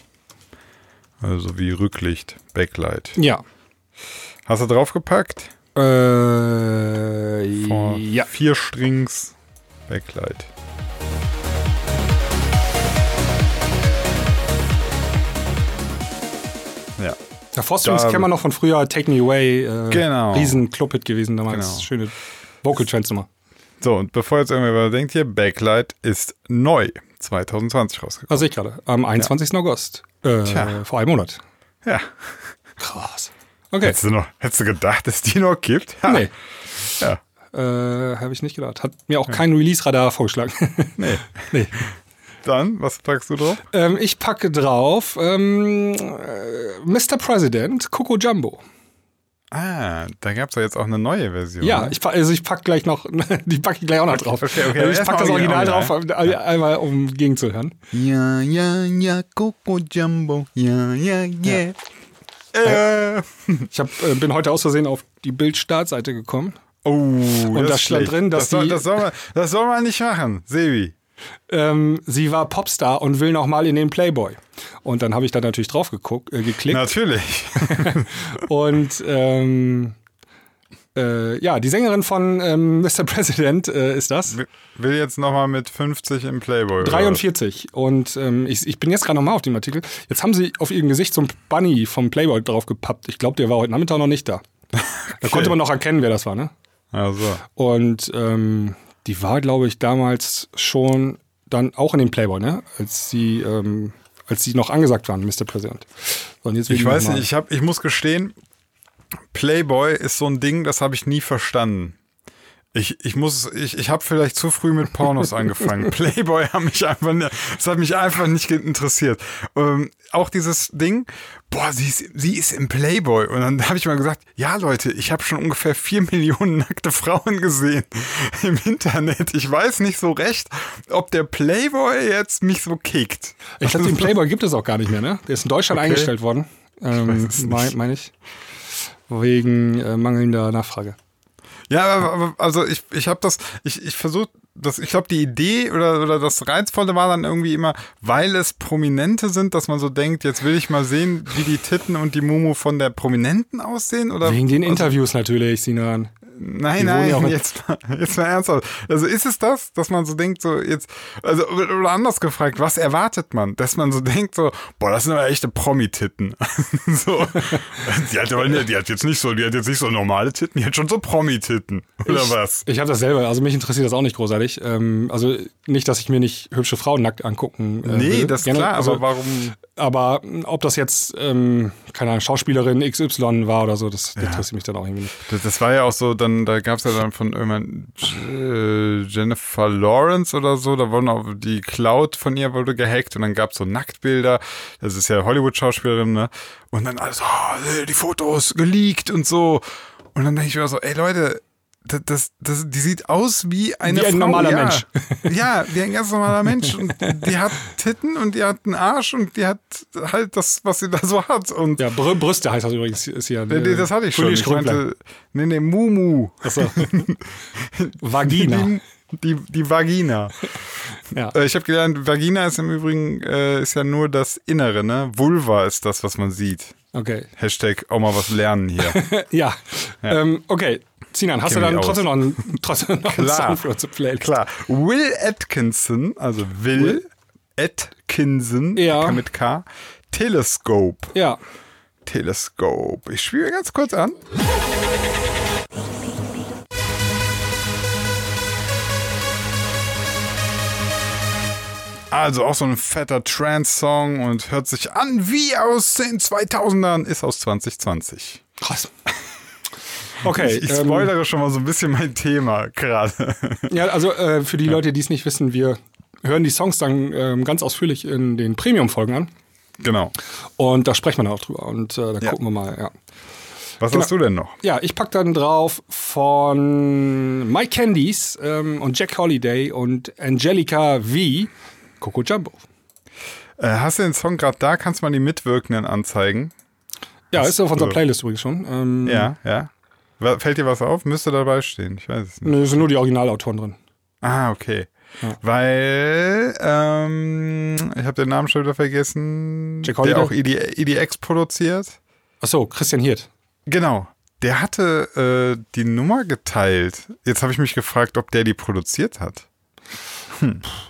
Also wie Rücklicht, Backlight. Ja. Hast du draufgepackt? Äh, Four, ja. Vier Strings, Backlight. Ja. Ja, Four Strings kennen wir noch von früher, Take Me Away. Äh, Genau. Riesen Clubhit gewesen damals. Genau. Schöne Vocal Trends Nummer. So, und bevor jetzt irgendwer denkt hier, Backlight ist neu 2020 rausgekommen. Was sehe ich gerade. Am 21. August. Äh, Tja. vor einem Monat. Ja. Krass. Okay. Hättest du, noch, hättest du gedacht, dass die noch gibt? Ha. Nee. Ja. Äh, Habe ich nicht gedacht. Hat mir auch kein Release-Radar vorgeschlagen. (laughs) Nee. nee. Dann, was packst du drauf? Ähm, ich packe drauf ähm, äh, Mr. President, Coco Jumbo. Ah, da gab es ja jetzt auch eine neue Version. Ja, ne? ich, also ich pack gleich noch, (laughs) die packe ich gleich auch noch drauf. okay, okay, Also ich erstmal pack das Original drauf, äh, einmal um gegenzuhören. Ja, ja, ja, Coco Jumbo. Ja, ja, yeah. Äh. Ich hab, äh, bin heute aus Versehen auf die Bild-Startseite gekommen. Oh, Und das da stand schlecht. drin, dass das soll, die- das, soll man, das soll man nicht machen, Sebi. Ähm, sie war Popstar und will noch mal in den Playboy. Und dann habe ich da natürlich drauf geguckt, äh, geklickt. Natürlich. (laughs) Und ähm, äh, ja, die Sängerin von ähm, (laughs) Mr. President äh, ist das. Will jetzt nochmal mit 50 im Playboy. oder was? 43. Und ähm, ich, ich bin jetzt gerade nochmal auf dem Artikel. Jetzt haben sie auf ihrem Gesicht so ein Bunny vom Playboy draufgepappt. Ich glaube, der war heute Nachmittag noch nicht da. (laughs) Da konnte man noch erkennen, wer das war, ne? Also. Und ähm, die war, glaube ich, damals schon dann auch in dem Playboy, ne? Als sie, ähm, als sie noch angesagt waren, Mr. President. So, Ich die weiß nicht, ich, hab, ich muss gestehen, Playboy ist so ein Ding, das habe ich nie verstanden. Ich, ich muss, ich, ich habe vielleicht zu früh mit Pornos (laughs) angefangen. Playboy hat mich einfach, das hat mich einfach nicht interessiert. Ähm, auch dieses Ding, boah, sie ist, sie ist im Playboy. Und dann (laughs) habe ich mal gesagt, ja Leute, ich habe schon ungefähr vier (laughs) Millionen nackte Frauen gesehen im Internet. Ich weiß nicht so recht, ob der Playboy jetzt mich so kickt. Ich glaube, den Playboy gibt es auch gar nicht mehr, ne? Der ist in Deutschland Okay. eingestellt worden. Ähm, nicht. mein, meine ich. Wegen äh, mangelnder Nachfrage. Ja, aber, also ich, ich habe das, ich, ich versuche das, ich glaube, die Idee oder, oder das Reizvolle war dann irgendwie immer, weil es Prominente sind, dass man so denkt, jetzt will ich mal sehen, wie die Titten und die Mumu von der Prominenten aussehen oder Wegen den also, Interviews natürlich, Sinan. Nein, ja nein, in- jetzt mal, jetzt mal ernsthaft. Also ist es das, dass man so denkt, so jetzt, also oder anders gefragt, was erwartet man? Dass man so denkt, so, boah, das sind aber echte Promi-Titten. (laughs) so, die hat die hat jetzt nicht so, die hat jetzt nicht so normale Titten, die hat schon so Promi-Titten. Oder ich, was? Ich habe das selber, also mich interessiert das auch nicht großartig. Ähm, also nicht, dass ich mir nicht hübsche Frauen nackt angucken äh, Nee, will. das ist Gerne, klar, also, aber warum? Aber mh, ob das jetzt, ähm, keine Ahnung, Schauspielerin XY war oder so, das interessiert mich dann auch irgendwie nicht. Das, das war ja auch so, dann, da gab es ja dann von irgendwann äh, Jennifer Lawrence oder so, da wurden auch die Cloud von ihr wurde gehackt und dann gab es so Nacktbilder. Das ist ja Hollywood-Schauspielerin, ne? Und dann alles, oh, die Fotos geleakt und so. Und dann denke ich mir so, ey Leute, das, das, das, die sieht aus wie eine Wie ein Frau, normaler ja. Mensch. (laughs) Ja, wie ein ganz normaler Mensch. Und die hat Titten und die hat einen Arsch und die hat halt das, was sie da so hat. Und Ja, Brü Brüste heißt das übrigens. Ist hier, Nee, nee, das hatte ich schon. Ich meinte, nee, nee, Mumu. Achso. (laughs) Vagina. Die, die, die Vagina. Ja. Äh, Ich habe gelernt, Vagina ist im Übrigen äh, ist ja nur das Innere, ne? Vulva ist das, was man sieht. Okay. Hashtag auch mal was lernen hier. (laughs) Ja. Ähm, okay. Sinan, hast Kenn du dann trotzdem noch, einen, (laughs) trotzdem noch einen Klar. Song für unsere Playlist? Klar. Will Atkinson, also Will, Atkinson, Ja. mit K. Telescope. Ja. Telescope. Ich spiele ganz kurz an. Also auch so ein fetter Trance-Song und hört sich an wie aus den 2000ern, ist aus 2020. Krass. (laughs) Okay. Ich ähm, spoilere schon mal so ein bisschen mein Thema gerade. (laughs) Ja, also äh, für die Leute, die es nicht wissen, wir hören die Songs dann ähm, ganz ausführlich in den Premium-Folgen an. genau. Und da sprechen wir dann auch drüber. Und äh, da Ja. gucken wir mal, ja. Was Genau. hast du denn noch? Ja, ich pack dann drauf von Mike Candies ähm, und Jack Holiday und Angelica V. Coco Jumbo. Äh, hast du den Song gerade da? Kannst du mal die Mitwirkenden anzeigen? Ja, ist auf unserer Playlist übrigens schon. Ähm, Ja, ja. Fällt dir was auf? Müsste dabei stehen. Ich weiß es nicht. Nö, sind nur die Originalautoren drin. Ah, okay. Ja. Weil, ähm, ich habe den Namen schon wieder vergessen. Jack der Holiday? auch ED, EDX produziert. Achso, Christian Hirt. Genau. Der hatte äh, die Nummer geteilt. Jetzt habe ich mich gefragt, ob der die produziert hat.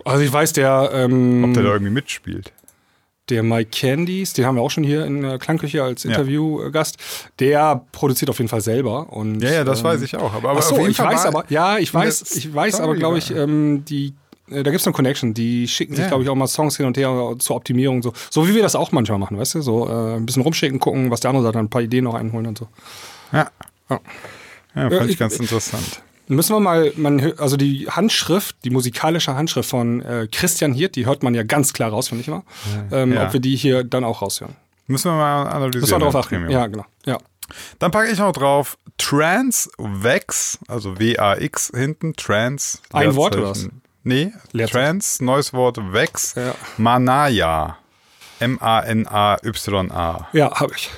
Also ich weiß, der, ähm, Ob der da irgendwie mitspielt. der Mike Candies, den haben wir auch schon hier in der Klangküche als Interviewgast, der produziert auf jeden Fall selber. Und, Ja, ja, das ähm, weiß ich auch. Aber, aber so, ich weiß aber, ja, ich weiß, ich weiß Story aber, glaube ich, ähm, die, äh, da gibt es eine Connection, die schicken sich, Ja. glaube ich, auch mal Songs hin und her zur Optimierung, so, so wie wir das auch manchmal machen, weißt du, so äh, ein bisschen rumschicken, gucken, was der andere sagt, dann ein paar Ideen noch einholen und so. Ja. Ja. Ja, fand Ja, ich ich- ganz interessant. Müssen wir mal, man, also die Handschrift, die musikalische Handschrift von äh, Christian Hirt, die hört man ja ganz klar raus, finde ich mal. Ähm, ja. Ob wir die hier dann auch raushören. Müssen wir mal analysieren. Müssen wir drauf ne? achten. Ja, genau. Ja. Dann packe ich noch drauf Transvex, also W-A-X hinten, Trans. Ein Wort oder was? Nee, Leerzeichen. Trans, neues Wort, Vex, ja. Manaya. M-A-N-A-Y-A. Ja, habe ich.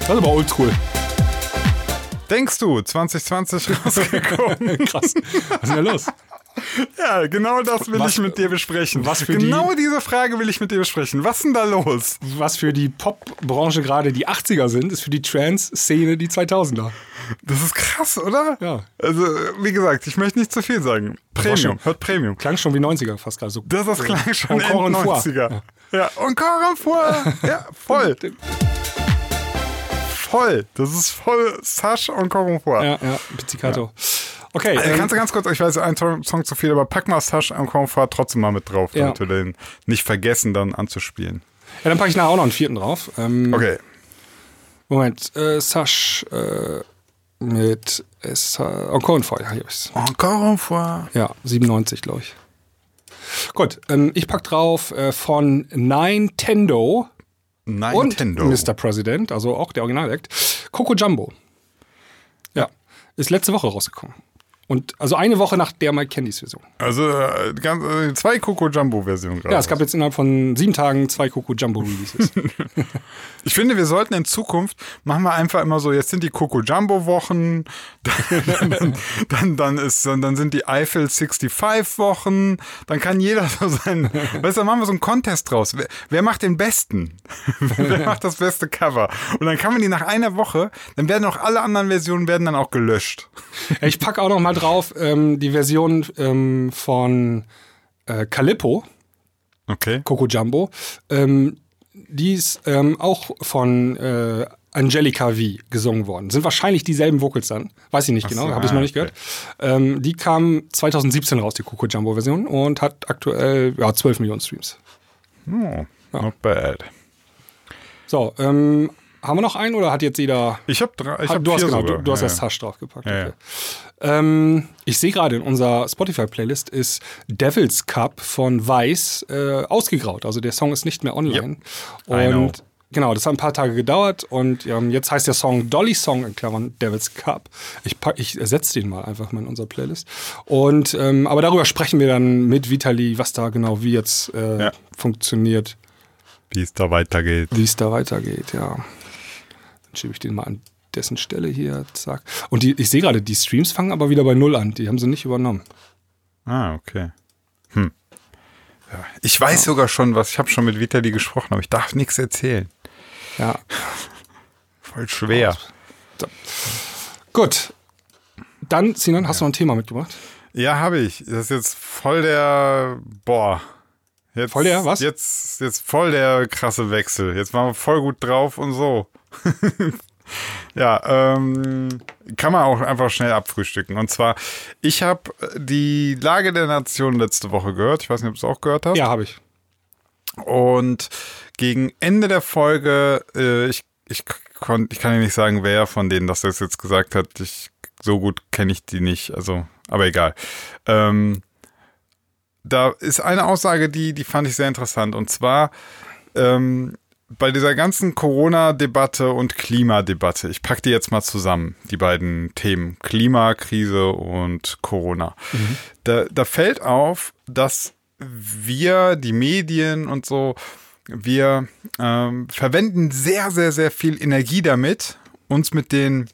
Das ist aber oldschool. Denkst du, 2020 (laughs) rausgekommen? Krass. Was ist denn da los? Ja, genau das will Was- ich mit dir besprechen. was für genau diese Frage will ich mit dir besprechen. Was ist denn da los? Was für die Pop-Branche gerade die 80er sind, ist für die Trance-Szene die 2000er. Das ist krass, oder? Ja. Also, wie gesagt, ich möchte nicht zu viel sagen. Premium, schon- hört Premium. Klang schon wie 90er fast gerade so. Das ist klang schon fois. 90er. Ja, encore une fois. Ja, voll. (laughs) voll. Das ist voll Sash encore une fois. Ja, ja, Pizzicato. Okay, Also, ähm, kannst du ganz kurz, ich weiß, ein Song zu viel, aber pack mal Sash encore une fois trotzdem mal mit drauf, Ja. damit wir den nicht vergessen, dann anzuspielen. ja, dann packe ich nachher auch noch einen vierten drauf. Ähm, Okay. Moment, äh, Sash äh, mit es, äh, Encore une fois, ja, hier ist Encore une fois. Ja, 97, glaube ich. Gut, ähm, ich pack drauf äh, von Nintendo Nintendo. und Mr. President, also auch der Originalakt, Coco Jumbo. Ja, ist letzte Woche rausgekommen. Und also eine Woche nach der Mike Candys Version. Also äh, ganz, äh, zwei Coco Jumbo Versionen gerade. Ja, es gab jetzt innerhalb von sieben Tagen zwei Coco Jumbo Releases. (laughs) Ich finde, wir sollten in Zukunft machen wir einfach immer so, jetzt sind die Coco Jumbo Wochen, dann, (laughs) dann, dann, dann ist dann, dann sind die Eiffel 65 Wochen, dann kann jeder so sein, weißt du, dann machen wir so einen Contest draus. Wer, wer macht den besten? (laughs) wer macht das beste Cover? Und dann kann man die nach einer Woche, dann werden auch alle anderen Versionen werden dann auch gelöscht. ich packe auch noch mal drauf ähm, die Version ähm, von äh, Calippo, Okay. Coco Jumbo. Ähm, die ist ähm, auch von äh, Angelica V gesungen worden. Sind wahrscheinlich dieselben Vocals dann. Weiß ich nicht genau, so, habe ich ah, noch nicht okay. gehört. Ähm, die kam 2017 raus, die Coco Jumbo Version, und hat aktuell ja, 12 Millionen Streams. Oh, not bad. So, ähm, haben wir noch einen oder hat jetzt jeder. Ich habe drei, ich hab du hast genau, du, du hast ja, das ja. Hash draufgepackt. Ja, ja. okay. Ähm, ich sehe gerade in unserer Spotify-Playlist ist Devil's Cup von Vice äh, ausgegraut. Also der Song ist nicht mehr online. Know. Und genau, das hat ein paar Tage gedauert und ähm, jetzt heißt der Song Dolly Song in Klammern Devil's Cup. Ich, pack, ich ersetze den mal einfach mal in unserer Playlist. Und ähm, aber darüber sprechen wir dann mit Vitali, was da genau wie jetzt äh, Ja. funktioniert, Wie es da weitergeht. wie es da weitergeht, ja. Dann schiebe ich den mal an dessen Stelle hier, zack. Und die, ich sehe gerade, die Streams fangen aber wieder bei Null an. Die haben sie nicht übernommen. Ah, okay. Hm. Ja, ich weiß sogar schon was. Ich habe schon mit Vitali gesprochen, aber ich darf nichts erzählen. Ja, (laughs) Voll schwer. gut. Dann, Sinan, hast du noch ein Thema mitgebracht? Ja, habe ich. Das ist jetzt voll der. Boah. Jetzt, Voll der was? Jetzt, jetzt voll der krasse Wechsel. Jetzt waren wir voll gut drauf und so. (laughs) ja, ähm, kann man auch einfach schnell abfrühstücken. Und zwar, ich habe die Lage der Nation letzte Woche gehört. Ich weiß nicht, ob du es auch gehört hast. Ja, habe ich. Und gegen Ende der Folge, äh, ich, ich, kon, ich kann ja nicht sagen, wer von denen das jetzt gesagt hat. Ich, so gut kenne ich die nicht, also, aber egal. Ähm, da ist eine Aussage, die, die fand ich sehr interessant. Und zwar ähm, bei dieser ganzen Corona-Debatte und Klimadebatte, ich packe die jetzt mal zusammen, die beiden Themen, Klimakrise und Corona. Da, da fällt auf, dass wir, die Medien und so, wir ähm, verwenden sehr, sehr, sehr viel Energie damit, uns mit den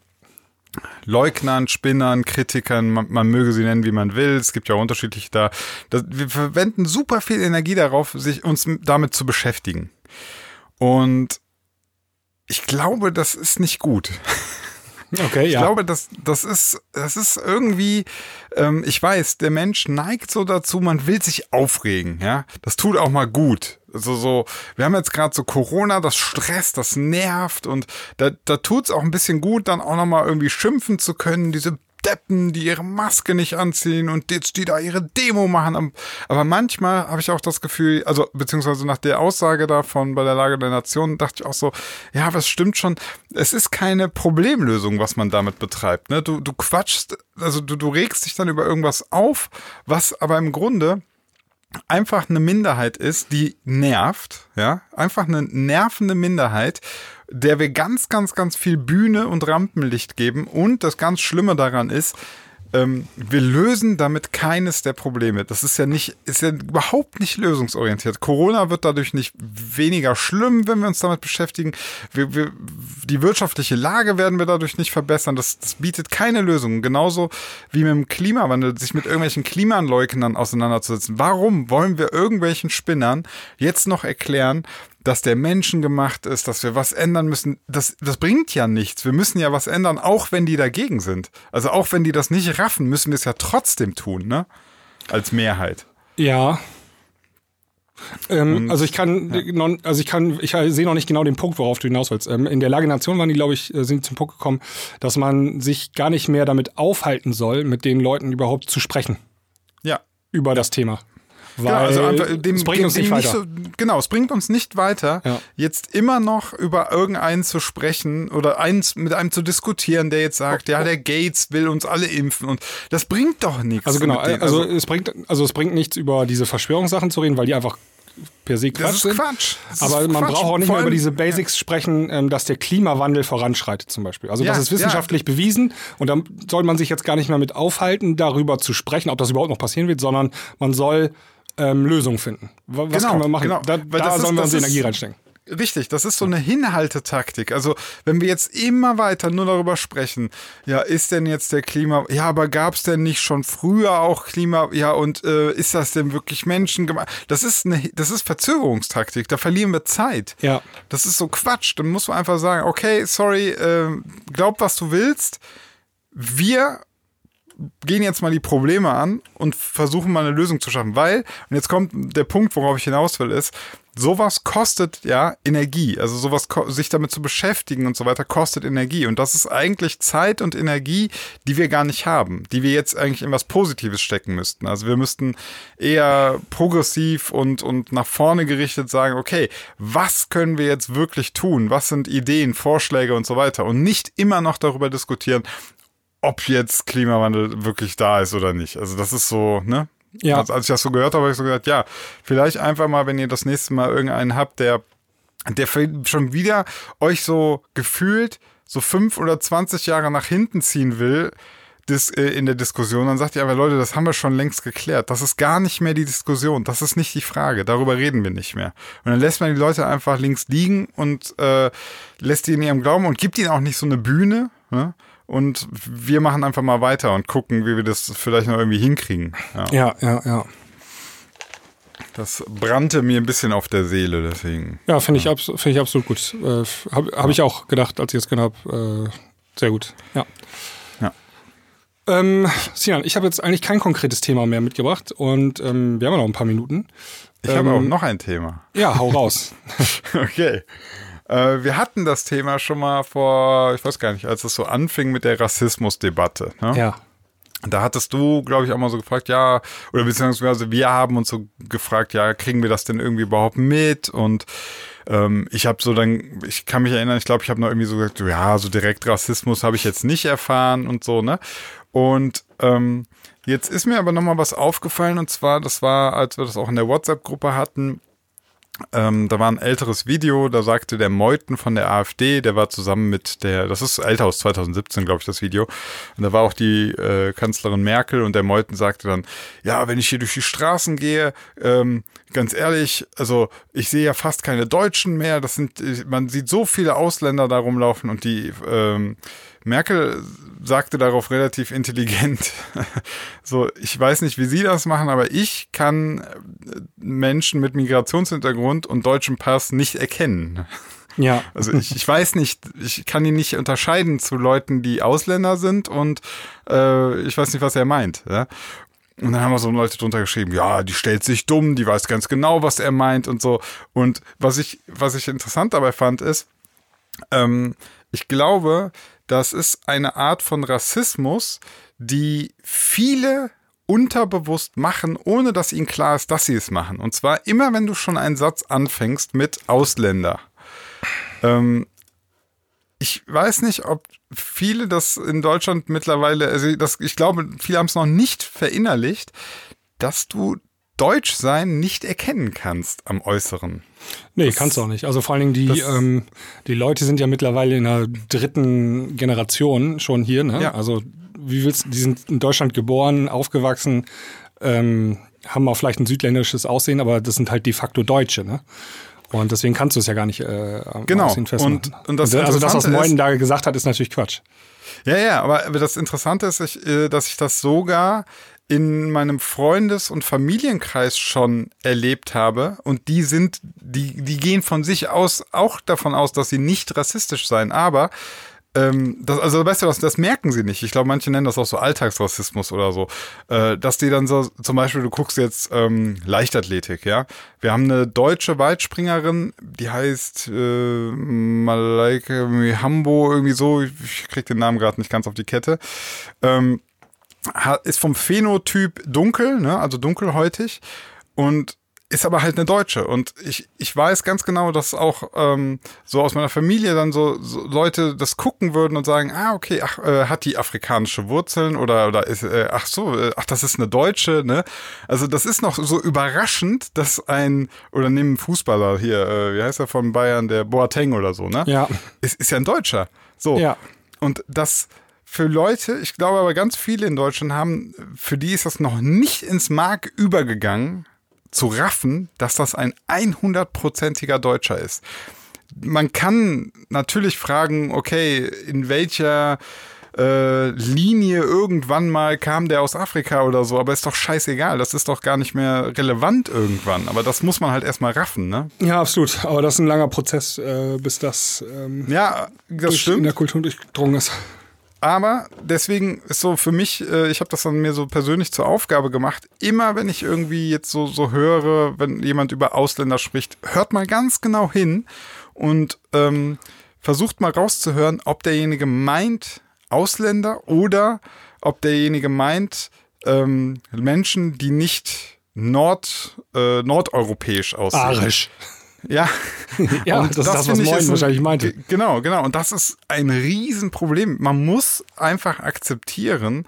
Leugnern, Spinnern, Kritikern, man, man möge sie nennen, wie man will. Es gibt ja auch unterschiedliche da. Das, wir verwenden super viel Energie darauf, sich uns damit zu beschäftigen. Und ich glaube, das ist nicht gut. Okay, Ich ja. glaube, das, das ist, das ist irgendwie, ähm, ich weiß, der Mensch neigt so dazu, man will sich aufregen, ja. Das tut auch mal gut. Also so, wir haben jetzt gerade so Corona, das stresst, das nervt und da, da tut's auch ein bisschen gut, dann auch nochmal irgendwie schimpfen zu können, diese Deppen, die ihre Maske nicht anziehen und jetzt die da ihre Demo machen. Aber manchmal habe ich auch das Gefühl, also beziehungsweise nach der Aussage davon bei der Lage der Nation, dachte ich auch so, ja, was stimmt schon, es ist keine Problemlösung, was man damit betreibt. Ne? Du, du quatschst, also du, du regst dich dann über irgendwas auf, was aber im Grunde einfach eine Minderheit ist, die nervt, ja, einfach eine nervende Minderheit, der wir ganz, ganz, ganz viel Bühne und Rampenlicht geben. Und das ganz Schlimme daran ist, ähm, wir lösen damit keines der Probleme. Das ist ja nicht, ist ja überhaupt nicht lösungsorientiert. Corona wird dadurch nicht weniger schlimm, wenn wir uns damit beschäftigen. Wir, wir, die wirtschaftliche Lage werden wir dadurch nicht verbessern. Das, das bietet keine Lösung. Genauso wie mit dem Klimawandel, sich mit irgendwelchen Klimaleugnern auseinanderzusetzen. Warum wollen wir irgendwelchen Spinnern jetzt noch erklären, dass der Menschen gemacht ist, dass wir was ändern müssen, das, das bringt ja nichts. Wir müssen ja was ändern, auch wenn die dagegen sind. Also auch wenn die das nicht raffen, müssen wir es ja trotzdem tun, ne? Als Mehrheit. Ja. Ähm, also ich kann, ja. non, also ich kann, ich sehe noch nicht genau den Punkt, worauf du hinaus willst. Ähm, in der Lage Nation waren die, glaube ich, äh, sind zum Punkt gekommen, dass man sich gar nicht mehr damit aufhalten soll, mit den Leuten überhaupt zu sprechen. Ja. Über das Thema. Weil genau, also einfach, dem, es bringt uns nicht weiter. Nicht so, genau, es bringt uns nicht weiter, ja. jetzt immer noch über irgendeinen zu sprechen oder eins mit einem zu diskutieren, der jetzt sagt, ja, der Gates will uns alle impfen und das bringt doch nichts. Also genau, also, also es bringt, also es bringt nichts über diese Verschwörungssachen zu reden, weil die einfach per se Quatsch das ist Quatsch. Das Aber ist man Quatsch. braucht auch nicht mehr über diese Basics ja. sprechen, ähm, dass der Klimawandel voranschreitet zum Beispiel. Also ja, das ist wissenschaftlich ja. bewiesen und dann soll man sich jetzt gar nicht mehr mit aufhalten, darüber zu sprechen, ob das überhaupt noch passieren wird, sondern man soll ähm, Lösungen finden. Was genau, können wir machen? Genau. Da, da sollen ist, wir unsere Energie reinstecken. Richtig, das ist so eine Hinhaltetaktik. Also wenn wir jetzt immer weiter nur darüber sprechen, ja, ist denn jetzt der Klima, ja, aber gab es denn nicht schon früher auch Klima, ja, und äh, ist das denn wirklich menschengemacht? Das ist eine, das ist Verzögerungstaktik, da verlieren wir Zeit. Ja. Das ist so Quatsch. Dann muss man einfach sagen, okay, sorry, äh, glaub, was du willst. Wir gehen jetzt mal die Probleme an und versuchen mal eine Lösung zu schaffen. Weil, und jetzt kommt der Punkt, worauf ich hinaus will, ist, sowas kostet ja Energie. Also sowas, sich damit zu beschäftigen und so weiter, kostet Energie. Und das ist eigentlich Zeit und Energie, die wir gar nicht haben, die wir jetzt eigentlich in was Positives stecken müssten. Also wir müssten eher progressiv und, und nach vorne gerichtet sagen, okay, was können wir jetzt wirklich tun? Was sind Ideen, Vorschläge und so weiter? Und nicht immer noch darüber diskutieren, ob jetzt Klimawandel wirklich da ist oder nicht. Also das ist so, ne? Ja. Also, als ich das so gehört habe, habe ich so gesagt, ja, vielleicht einfach mal, wenn ihr das nächste Mal irgendeinen habt, der, der schon wieder euch so gefühlt so fünf oder zwanzig Jahre nach hinten ziehen will, dis, äh, in der Diskussion, dann sagt ihr aber, Leute, das haben wir schon längst geklärt. Das ist gar nicht mehr die Diskussion. Das ist nicht die Frage. Darüber reden wir nicht mehr. Und dann lässt man die Leute einfach links liegen und äh, lässt die in ihrem Glauben und gibt ihnen auch nicht so eine Bühne. Ne? Und wir machen einfach mal weiter und gucken, wie wir das vielleicht noch irgendwie hinkriegen. Ja, ja, ja. ja. Das brannte mir ein bisschen auf der Seele, deswegen. Ja, finde ich, find ich absolut gut. Äh, Habe hab ich auch gedacht, als ich es gehört habe. Äh, sehr gut, ja. ja. Ähm, Sinan, ich habe jetzt eigentlich kein konkretes Thema mehr mitgebracht und ähm, wir haben ja noch ein paar Minuten. Ich ähm, habe auch noch ein Thema. Ja, hau raus. (laughs) okay. Äh, wir hatten das Thema schon mal vor, ich weiß gar nicht, als es so anfing mit der Rassismusdebatte. Ne? Ja. Da hattest du, glaube ich, auch mal so gefragt, ja, oder beziehungsweise wir haben uns so gefragt, ja, kriegen wir das denn irgendwie überhaupt mit? Und ähm, ich habe so dann, ich kann mich erinnern, ich glaube, ich habe noch irgendwie so gesagt, ja, so direkt Rassismus habe ich jetzt nicht erfahren und so, ne? Und ähm, jetzt ist mir aber nochmal was aufgefallen und zwar, das war, als wir das auch in der WhatsApp-Gruppe hatten, ähm, da war ein älteres Video, da sagte der Meuthen von der AfD, der war zusammen mit der, das ist älter aus 2017, glaube ich, das Video. Und da war auch die äh, Kanzlerin Merkel und der Meuthen sagte dann, ja, wenn ich hier durch die Straßen gehe, ähm, ganz ehrlich, also ich sehe ja fast keine Deutschen mehr. Das sind, man sieht so viele Ausländer da rumlaufen und die ähm, Merkel sagte darauf relativ intelligent, (laughs) so, ich weiß nicht, wie Sie das machen, aber ich kann äh, Menschen mit Migrationshintergrund und deutschem Pass nicht erkennen. (laughs) Ja. Also ich, ich weiß nicht, ich kann ihn nicht unterscheiden zu Leuten, die Ausländer sind und äh, ich weiß nicht, was er meint. Ja? Und dann haben wir so Leute drunter geschrieben, ja, die stellt sich dumm, die weiß ganz genau, was er meint und so. Und was ich, was ich interessant dabei fand, ist, ähm, ich glaube, das ist eine Art von Rassismus, die viele unterbewusst machen, ohne dass ihnen klar ist, dass sie es machen. Und zwar immer, wenn du schon einen Satz anfängst mit Ausländer. Ähm, ich weiß nicht, ob viele das in Deutschland mittlerweile, also das, ich glaube, viele haben es noch nicht verinnerlicht, dass du Deutsch sein nicht erkennen kannst am Äußeren. Nee, das, kannst du auch nicht. Also vor allen Dingen die, ähm, die Leute sind ja mittlerweile in der dritten Generation schon hier, ne? Ja. Also wie willst die sind in Deutschland geboren, aufgewachsen, ähm, haben auch vielleicht ein südländisches Aussehen, aber das sind halt de facto Deutsche, ne? Und deswegen kannst du es ja gar nicht äh, Genau. Und- und das also das, was Moin da gesagt hat, ist natürlich Quatsch. Ja, ja, aber das Interessante ist, äh, dass ich das sogar in meinem Freundes- und Familienkreis schon erlebt habe. Und die sind, die, die gehen von sich aus auch davon aus, dass sie nicht rassistisch seien. Aber ähm, das, also weißt du was, das merken sie nicht. Ich glaube, manche nennen das auch so Alltagsrassismus oder so. Äh, dass die dann so, zum Beispiel, du guckst jetzt ähm, Leichtathletik, ja. Wir haben eine deutsche Weitspringerin, die heißt äh, Malaike Mihambo, irgendwie so, ich, krieg den Namen gerade nicht ganz auf die Kette. Ähm, ist vom Phänotyp dunkel, ne, also dunkelhäutig und ist aber halt eine Deutsche. Und ich, ich weiß ganz genau, dass auch ähm, so aus meiner Familie dann so, so Leute das gucken würden und sagen, ah, okay, ach, äh, hat die afrikanische Wurzeln oder, oder ist, äh, ach so, äh, ach, das ist eine Deutsche, ne? Also das ist noch so überraschend, dass ein, oder nehmen Fußballer hier, äh, wie heißt er von Bayern, der Boateng oder so, ne? Ja. Ist, ist ja ein Deutscher. So. Ja. Und das für Leute, ich glaube aber ganz viele in Deutschland haben, für die ist das noch nicht ins Mark übergegangen, zu raffen, dass das ein 100%iger Deutscher ist. Man kann natürlich fragen, okay, in welcher äh, Linie irgendwann mal kam der aus Afrika oder so, aber ist doch scheißegal, das ist doch gar nicht mehr relevant irgendwann. Aber das muss man halt erstmal raffen, ne? Ja, absolut. Aber das ist ein langer Prozess, äh, bis das, ähm, Ja, das durch- in stimmt. der Kultur durchgedrungen ist. Aber deswegen ist so für mich, äh, ich habe das dann mir so persönlich zur Aufgabe gemacht, immer wenn ich irgendwie jetzt so, so höre, wenn jemand über Ausländer spricht, hört mal ganz genau hin und ähm, versucht mal rauszuhören, ob derjenige meint Ausländer oder ob derjenige meint ähm, Menschen, die nicht nord, äh, nordeuropäisch aussehen. Arisch. Ja, (laughs) Ja, Und das, ist das, was Moin ist ein- wahrscheinlich meinte. Ge- Genau, genau. Und das ist ein Riesenproblem. Man muss einfach akzeptieren,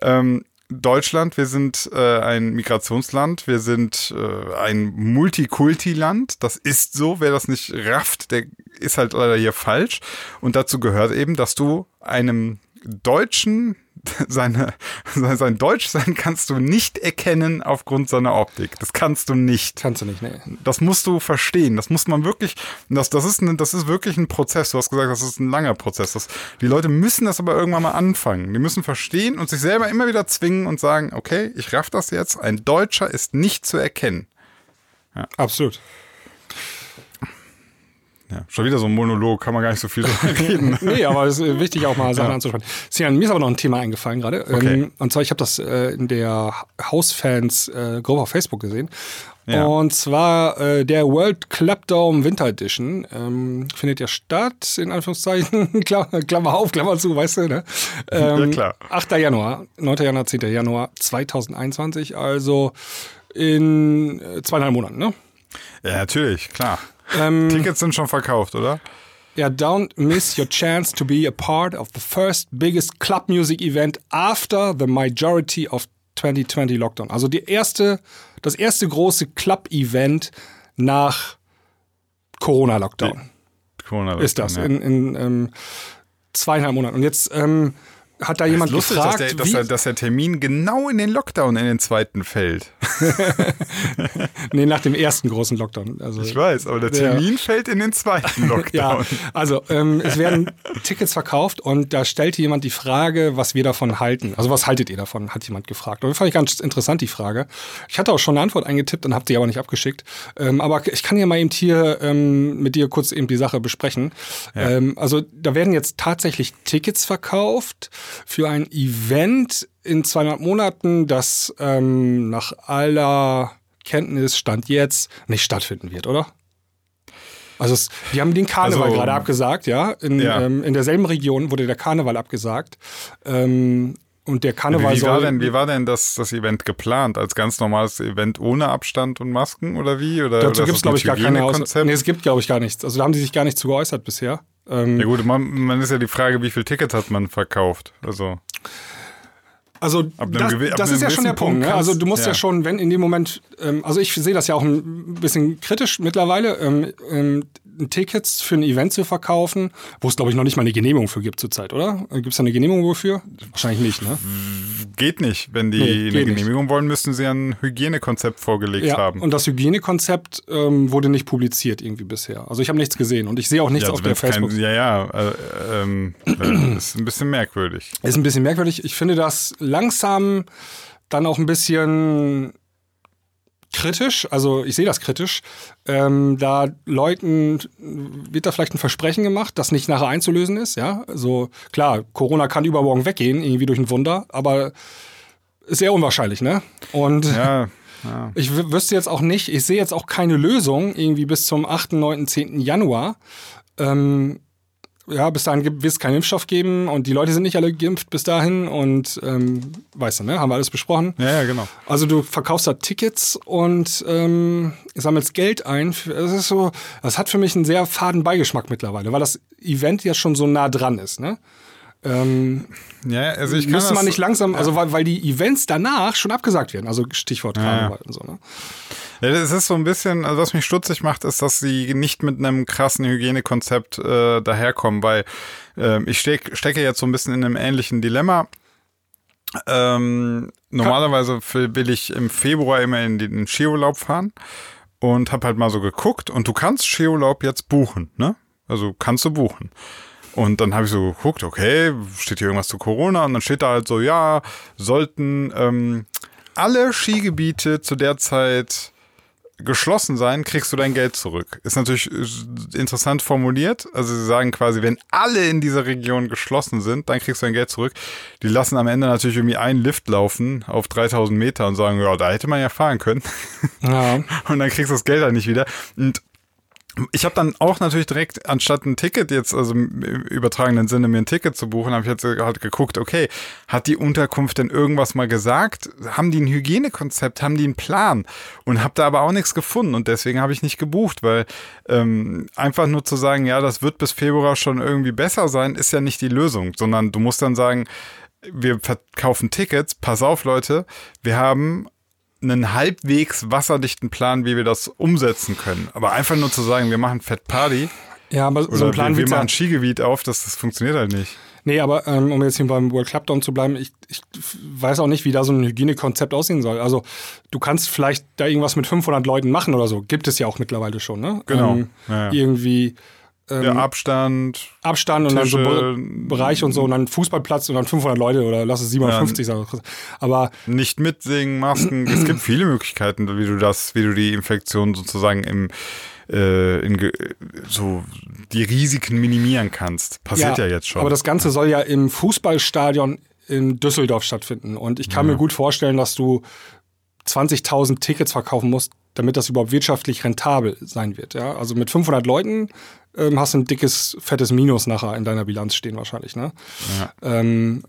ähm, Deutschland, wir sind äh, ein Migrationsland, wir sind äh, ein Multikulti-Land. Das ist so. Wer das nicht rafft, der ist halt leider hier falsch. Und dazu gehört eben, dass du einem Deutschen (laughs) seine, sein, sein Deutschsein kannst du nicht erkennen aufgrund seiner Optik. Das kannst du nicht. Kannst du nicht, ne? Das musst du verstehen. Das muss man wirklich, das, das, ist, ein, das ist wirklich ein Prozess. Du hast gesagt, das ist ein langer Prozess. Das, die Leute müssen das aber irgendwann mal anfangen. Die müssen verstehen und sich selber immer wieder zwingen und sagen, okay, ich raff das jetzt. Ein Deutscher ist nicht zu erkennen. Absolut. Ja, schon wieder so ein Monolog, kann man gar nicht so viel drüber (laughs) reden. Nee, aber es ist wichtig, auch mal Sachen Ja. anzusprechen. Sian, mir ist aber noch ein Thema eingefallen gerade. Okay. Ähm, und zwar, ich habe das äh, in der Hausfans-Gruppe auf Facebook gesehen. Ja. Und zwar äh, der World Clubdome Winter Edition ähm, findet ja statt, in Anführungszeichen, (laughs) Klammer, Klammer auf, Klammer zu, weißt du, ne? Ähm, Ja, klar. 8. Januar, 9. Januar, 10. Januar 2021, also in äh, zweieinhalb Monaten, ne? Ja, natürlich, klar. Ähm, (laughs) Tickets sind schon verkauft, oder? Yeah, don't miss your chance to be a part of the first biggest club music event after the majority of 2020 Lockdown. Also die erste, das erste große Club-Event nach Corona-Lockdown Corona ist das ja. in, in ähm, zweieinhalb Monaten. Und jetzt ähm, hat da jemand Lustig, gefragt, dass der, dass, der, dass der Termin genau in den Lockdown in den zweiten fällt. (laughs) nee, nach dem ersten großen Lockdown. Also, Ich weiß, aber der Ja. Termin fällt in den zweiten (laughs) Lockdown. Ja, also ähm, es werden Tickets verkauft und da stellte jemand die Frage, was wir davon halten. Also was haltet ihr davon, hat jemand gefragt. Und das fand ich ganz interessant, die Frage. Ich hatte auch schon eine Antwort eingetippt und habe die aber nicht abgeschickt. Ähm, aber ich kann ja mal eben hier ähm, mit dir kurz eben die Sache besprechen. Ähm, also da werden jetzt tatsächlich Tickets verkauft für ein Event in 200 Monaten, das ähm, nach aller Kenntnis Stand jetzt nicht stattfinden wird, oder? Also es, die haben den Karneval Also, gerade abgesagt, ja. In, ja. Ähm, in derselben Region wurde der Karneval abgesagt. Ähm, und der Wie, Karneval wie, soll. war denn, wie war denn das, das Event geplant? Als ganz normales Event ohne Abstand und Masken oder wie? Oder, dazu gibt es, glaube ich, gar keine Konzept? Nee, es gibt, glaube ich, gar nichts. Also da haben die sich gar nicht zu geäußert bisher. Ähm, Ja gut, man, man ist ja die Frage, wie viel Tickets hat man verkauft? Also Also das, das ist ja schon der Punkt. Punkt Ne? Also du musst ja. ja. schon, wenn in dem Moment, ähm, also ich sehe das ja auch ein bisschen kritisch mittlerweile. Ähm, ähm, Tickets für ein Event zu verkaufen, wo es, glaube ich, noch nicht mal eine Genehmigung für gibt zurzeit, oder? Gibt es da eine Genehmigung wofür? Wahrscheinlich nicht, ne? Geht nicht. Wenn die Nee, eine geht nicht. Genehmigung wollen, müssten sie ein Hygienekonzept vorgelegt Ja, haben. und das Hygienekonzept ähm, wurde nicht publiziert irgendwie bisher. Also ich habe nichts gesehen und ich sehe auch nichts ja, auf also der wenn's kein, Facebook. ja, ja, äh, ähm, äh, ist ein bisschen merkwürdig. Ist ein bisschen merkwürdig. Ich finde das langsam dann auch ein bisschen kritisch, also ich sehe das kritisch, ähm, da Leuten wird da vielleicht ein Versprechen gemacht, das nicht nachher einzulösen ist, ja. Also klar, Corona kann übermorgen weggehen, irgendwie durch ein Wunder, aber ist sehr unwahrscheinlich, ne? Und Ja, ja. (laughs) ich wü- wüsste jetzt auch nicht, ich sehe jetzt auch keine Lösung irgendwie bis zum 8., 9., 10. Januar. Ähm, ja, bis dahin wird es keinen Impfstoff geben und die Leute sind nicht alle geimpft bis dahin und ähm, weißt du, ne, haben wir alles besprochen. ja, ja, genau. Also du verkaufst da Tickets und ähm, sammelst Geld ein. Das ist so, das hat für mich einen sehr faden Beigeschmack mittlerweile, weil das Event ja schon so nah dran ist, ne? Ähm, Ja, also ich kann müsste man nicht langsam, also weil, weil die Events danach schon abgesagt werden, also Stichwort ja. Karneval und so, ne? Ja, das ist so ein bisschen, also was mich stutzig macht, ist, dass sie nicht mit einem krassen Hygienekonzept äh, daherkommen, weil ähm, ich steck, stecke jetzt so ein bisschen in einem ähnlichen Dilemma. Ähm, normalerweise will will ich im Februar immer in den Skiurlaub fahren und habe halt mal so geguckt und du kannst Skiurlaub jetzt buchen, ne? Also kannst du buchen. Und dann habe ich so geguckt, okay, steht hier irgendwas zu Corona? Und dann steht da halt so, ja, sollten ähm, alle Skigebiete zu der Zeit geschlossen sein, kriegst du dein Geld zurück. Ist natürlich interessant formuliert. Also sie sagen quasi, wenn alle in dieser Region geschlossen sind, dann kriegst du dein Geld zurück. Die lassen am Ende natürlich irgendwie einen Lift laufen auf 3000 Meter und sagen, ja, da hätte man ja fahren können. Ja. (laughs) und dann kriegst du das Geld halt nicht wieder. Und ich habe dann auch natürlich direkt, anstatt ein Ticket jetzt, also im übertragenen Sinne mir ein Ticket zu buchen, habe ich jetzt halt geguckt, okay, hat die Unterkunft denn irgendwas mal gesagt? Haben die ein Hygienekonzept? Haben die einen Plan? Und habe da aber auch nichts gefunden und deswegen habe ich nicht gebucht, weil ähm, einfach nur zu sagen, ja, das wird bis Februar schon irgendwie besser sein, ist ja nicht die Lösung, sondern du musst dann sagen, wir verkaufen Tickets, pass auf Leute, wir haben einen halbwegs wasserdichten Plan, wie wir das umsetzen können. Aber einfach nur zu sagen, wir machen Fett Party Ja, aber so ein Plan wir, wir machen ein Skigebiet auf, das, das funktioniert halt nicht. Nee, aber ähm, um jetzt hier beim World Club Down zu bleiben, ich, ich weiß auch nicht, wie da so ein Hygienekonzept aussehen soll. Also du kannst vielleicht da irgendwas mit 500 Leuten machen oder so. Gibt es ja auch mittlerweile schon, ne? Genau, Ähm, ja, ja. Irgendwie Der Abstand, Abstand und dann so Tische, Be Bereich und so und dann Fußballplatz und dann 500 Leute oder lass es 750 sein. Aber nicht mitsingen, Masken. es gibt viele Möglichkeiten, wie du das, wie du die Infektion sozusagen im äh, in, so die Risiken minimieren kannst. Passiert ja, jetzt schon. Aber das Ganze soll ja im Fußballstadion in Düsseldorf stattfinden. Und ich kann mir gut vorstellen, dass du 20.000 Tickets verkaufen musst, damit das überhaupt wirtschaftlich rentabel sein wird. Ja? Also mit 500 Leuten ähm, hast ein dickes, fettes Minus nachher in deiner Bilanz stehen wahrscheinlich. Ne? Ähm,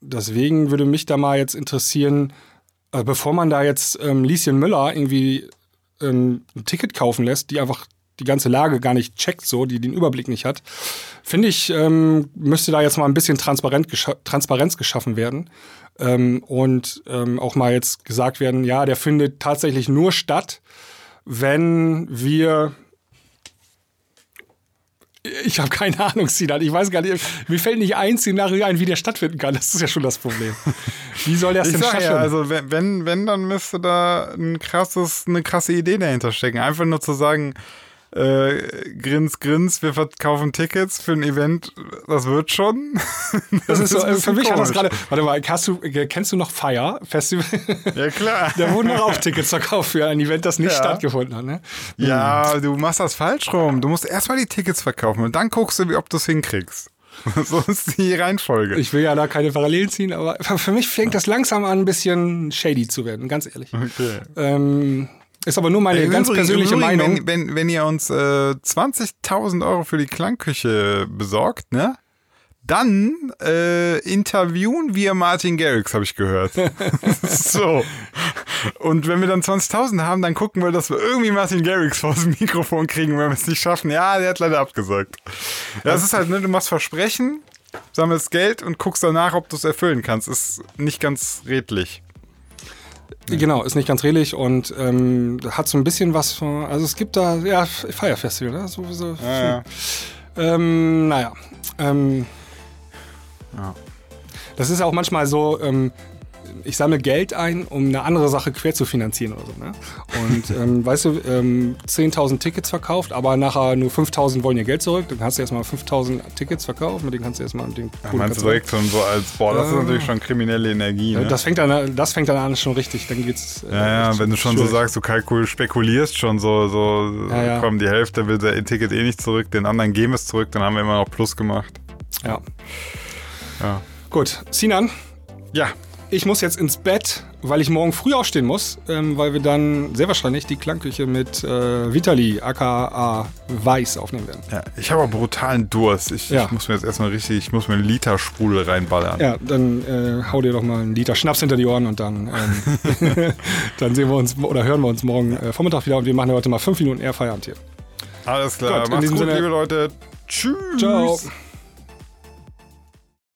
deswegen würde mich da mal jetzt interessieren, äh, bevor man da jetzt ähm, Lieschen Müller irgendwie ähm, ein Ticket kaufen lässt, die einfach die ganze Lage gar nicht checkt, so, die den Überblick nicht hat, finde ich, ähm, müsste da jetzt mal ein bisschen gescha Transparenz geschaffen werden. Ähm, und ähm, auch mal jetzt gesagt werden, ja, der findet tatsächlich nur statt, wenn wir ich habe keine Ahnung, Sinan. Ich weiß gar nicht. Mir fällt nicht ein Szenario ein, wie der stattfinden kann. Das ist ja schon das Problem. Wie soll das ich denn sag stattfinden? ja, also wenn, wenn, wenn, dann müsste da ein krasses, eine krasse Idee dahinter stecken. Einfach nur zu sagen, äh, grins, grins, wir verkaufen Tickets für ein Event, das wird schon. das ist (laughs) so, äh, für mich hat das komisch. gerade. Warte mal, hast du, äh, kennst du noch Fire Festival? Ja, klar. (laughs) da wurden doch auch Tickets verkauft für ein Event, das nicht Ja. stattgefunden hat. Ne? Ja, du machst das falsch rum. Du musst erstmal die Tickets verkaufen und dann guckst du, ob du es hinkriegst. (laughs) So ist die Reihenfolge. Ich will ja da keine Parallelen ziehen, aber für mich fängt das langsam an, ein bisschen shady zu werden, ganz ehrlich. okay. Ähm, ist aber nur meine Im ganz Übrigen- persönliche Übrigen, Meinung. Wenn, wenn, wenn ihr uns äh, 20.000 Euro für die Klangküche besorgt, ne? Dann äh, interviewen wir Martin Garrix, habe ich gehört. (laughs) so. Und wenn wir dann 20.000 haben, dann gucken wir, dass wir irgendwie Martin Garrix vor das Mikrofon kriegen. Wenn wir es nicht schaffen, ja, der hat leider abgesagt. Ja, das ist halt, ne, du machst Versprechen, sammelst Geld und guckst danach, ob du es erfüllen kannst. Ist nicht ganz redlich. Genau, ist nicht ganz redlich und ähm, hat so ein bisschen was von, also es gibt da, ja, Fire Festival, ne? So, so, Ja, ja. Ähm, naja. Ähm, Ja. Das ist auch manchmal so, ähm, ich sammle Geld ein, um eine andere Sache quer zu finanzieren oder so. Ne? Und (laughs) ähm, weißt du, ähm, 10.000 Tickets verkauft, aber nachher nur 5.000 wollen ihr Geld zurück. Dann hast du erstmal 5.000 Tickets verkauft, mit denen kannst du erstmal den Kohle meinst du direkt schon so als, boah, das ist Ja. natürlich schon kriminelle Energie, ne? Das fängt, dann, das fängt dann an schon richtig, dann geht's. äh, ja, ja, wenn du schon so schwierig. sagst, du kalkul spekulierst schon so, so Ja, ja. komm, die Hälfte will der Ticket eh nicht zurück, den anderen geben es zurück, dann haben wir immer noch Plus gemacht. Ja. Ja. Gut, Sinan, Ja, ich muss jetzt ins Bett, weil ich morgen früh aufstehen muss, ähm, weil wir dann sehr wahrscheinlich die Klangküche mit äh, Vitali, aka Weiß, aufnehmen werden. ja. ich habe brutalen Durst. Ich, Ja. ich muss mir jetzt erstmal richtig, ich muss mir einen Liter Sprudel reinballern. Ja, dann äh, hau dir doch mal einen Liter Schnaps hinter die Ohren und dann, ähm, (laughs) (laughs) dann sehen wir uns oder hören wir uns morgen äh, Vormittag wieder und wir machen heute mal fünf Minuten eher Feierabend hier. Alles klar, Gut, macht's gut, Sinne- liebe Leute. Tschüss. Ciao.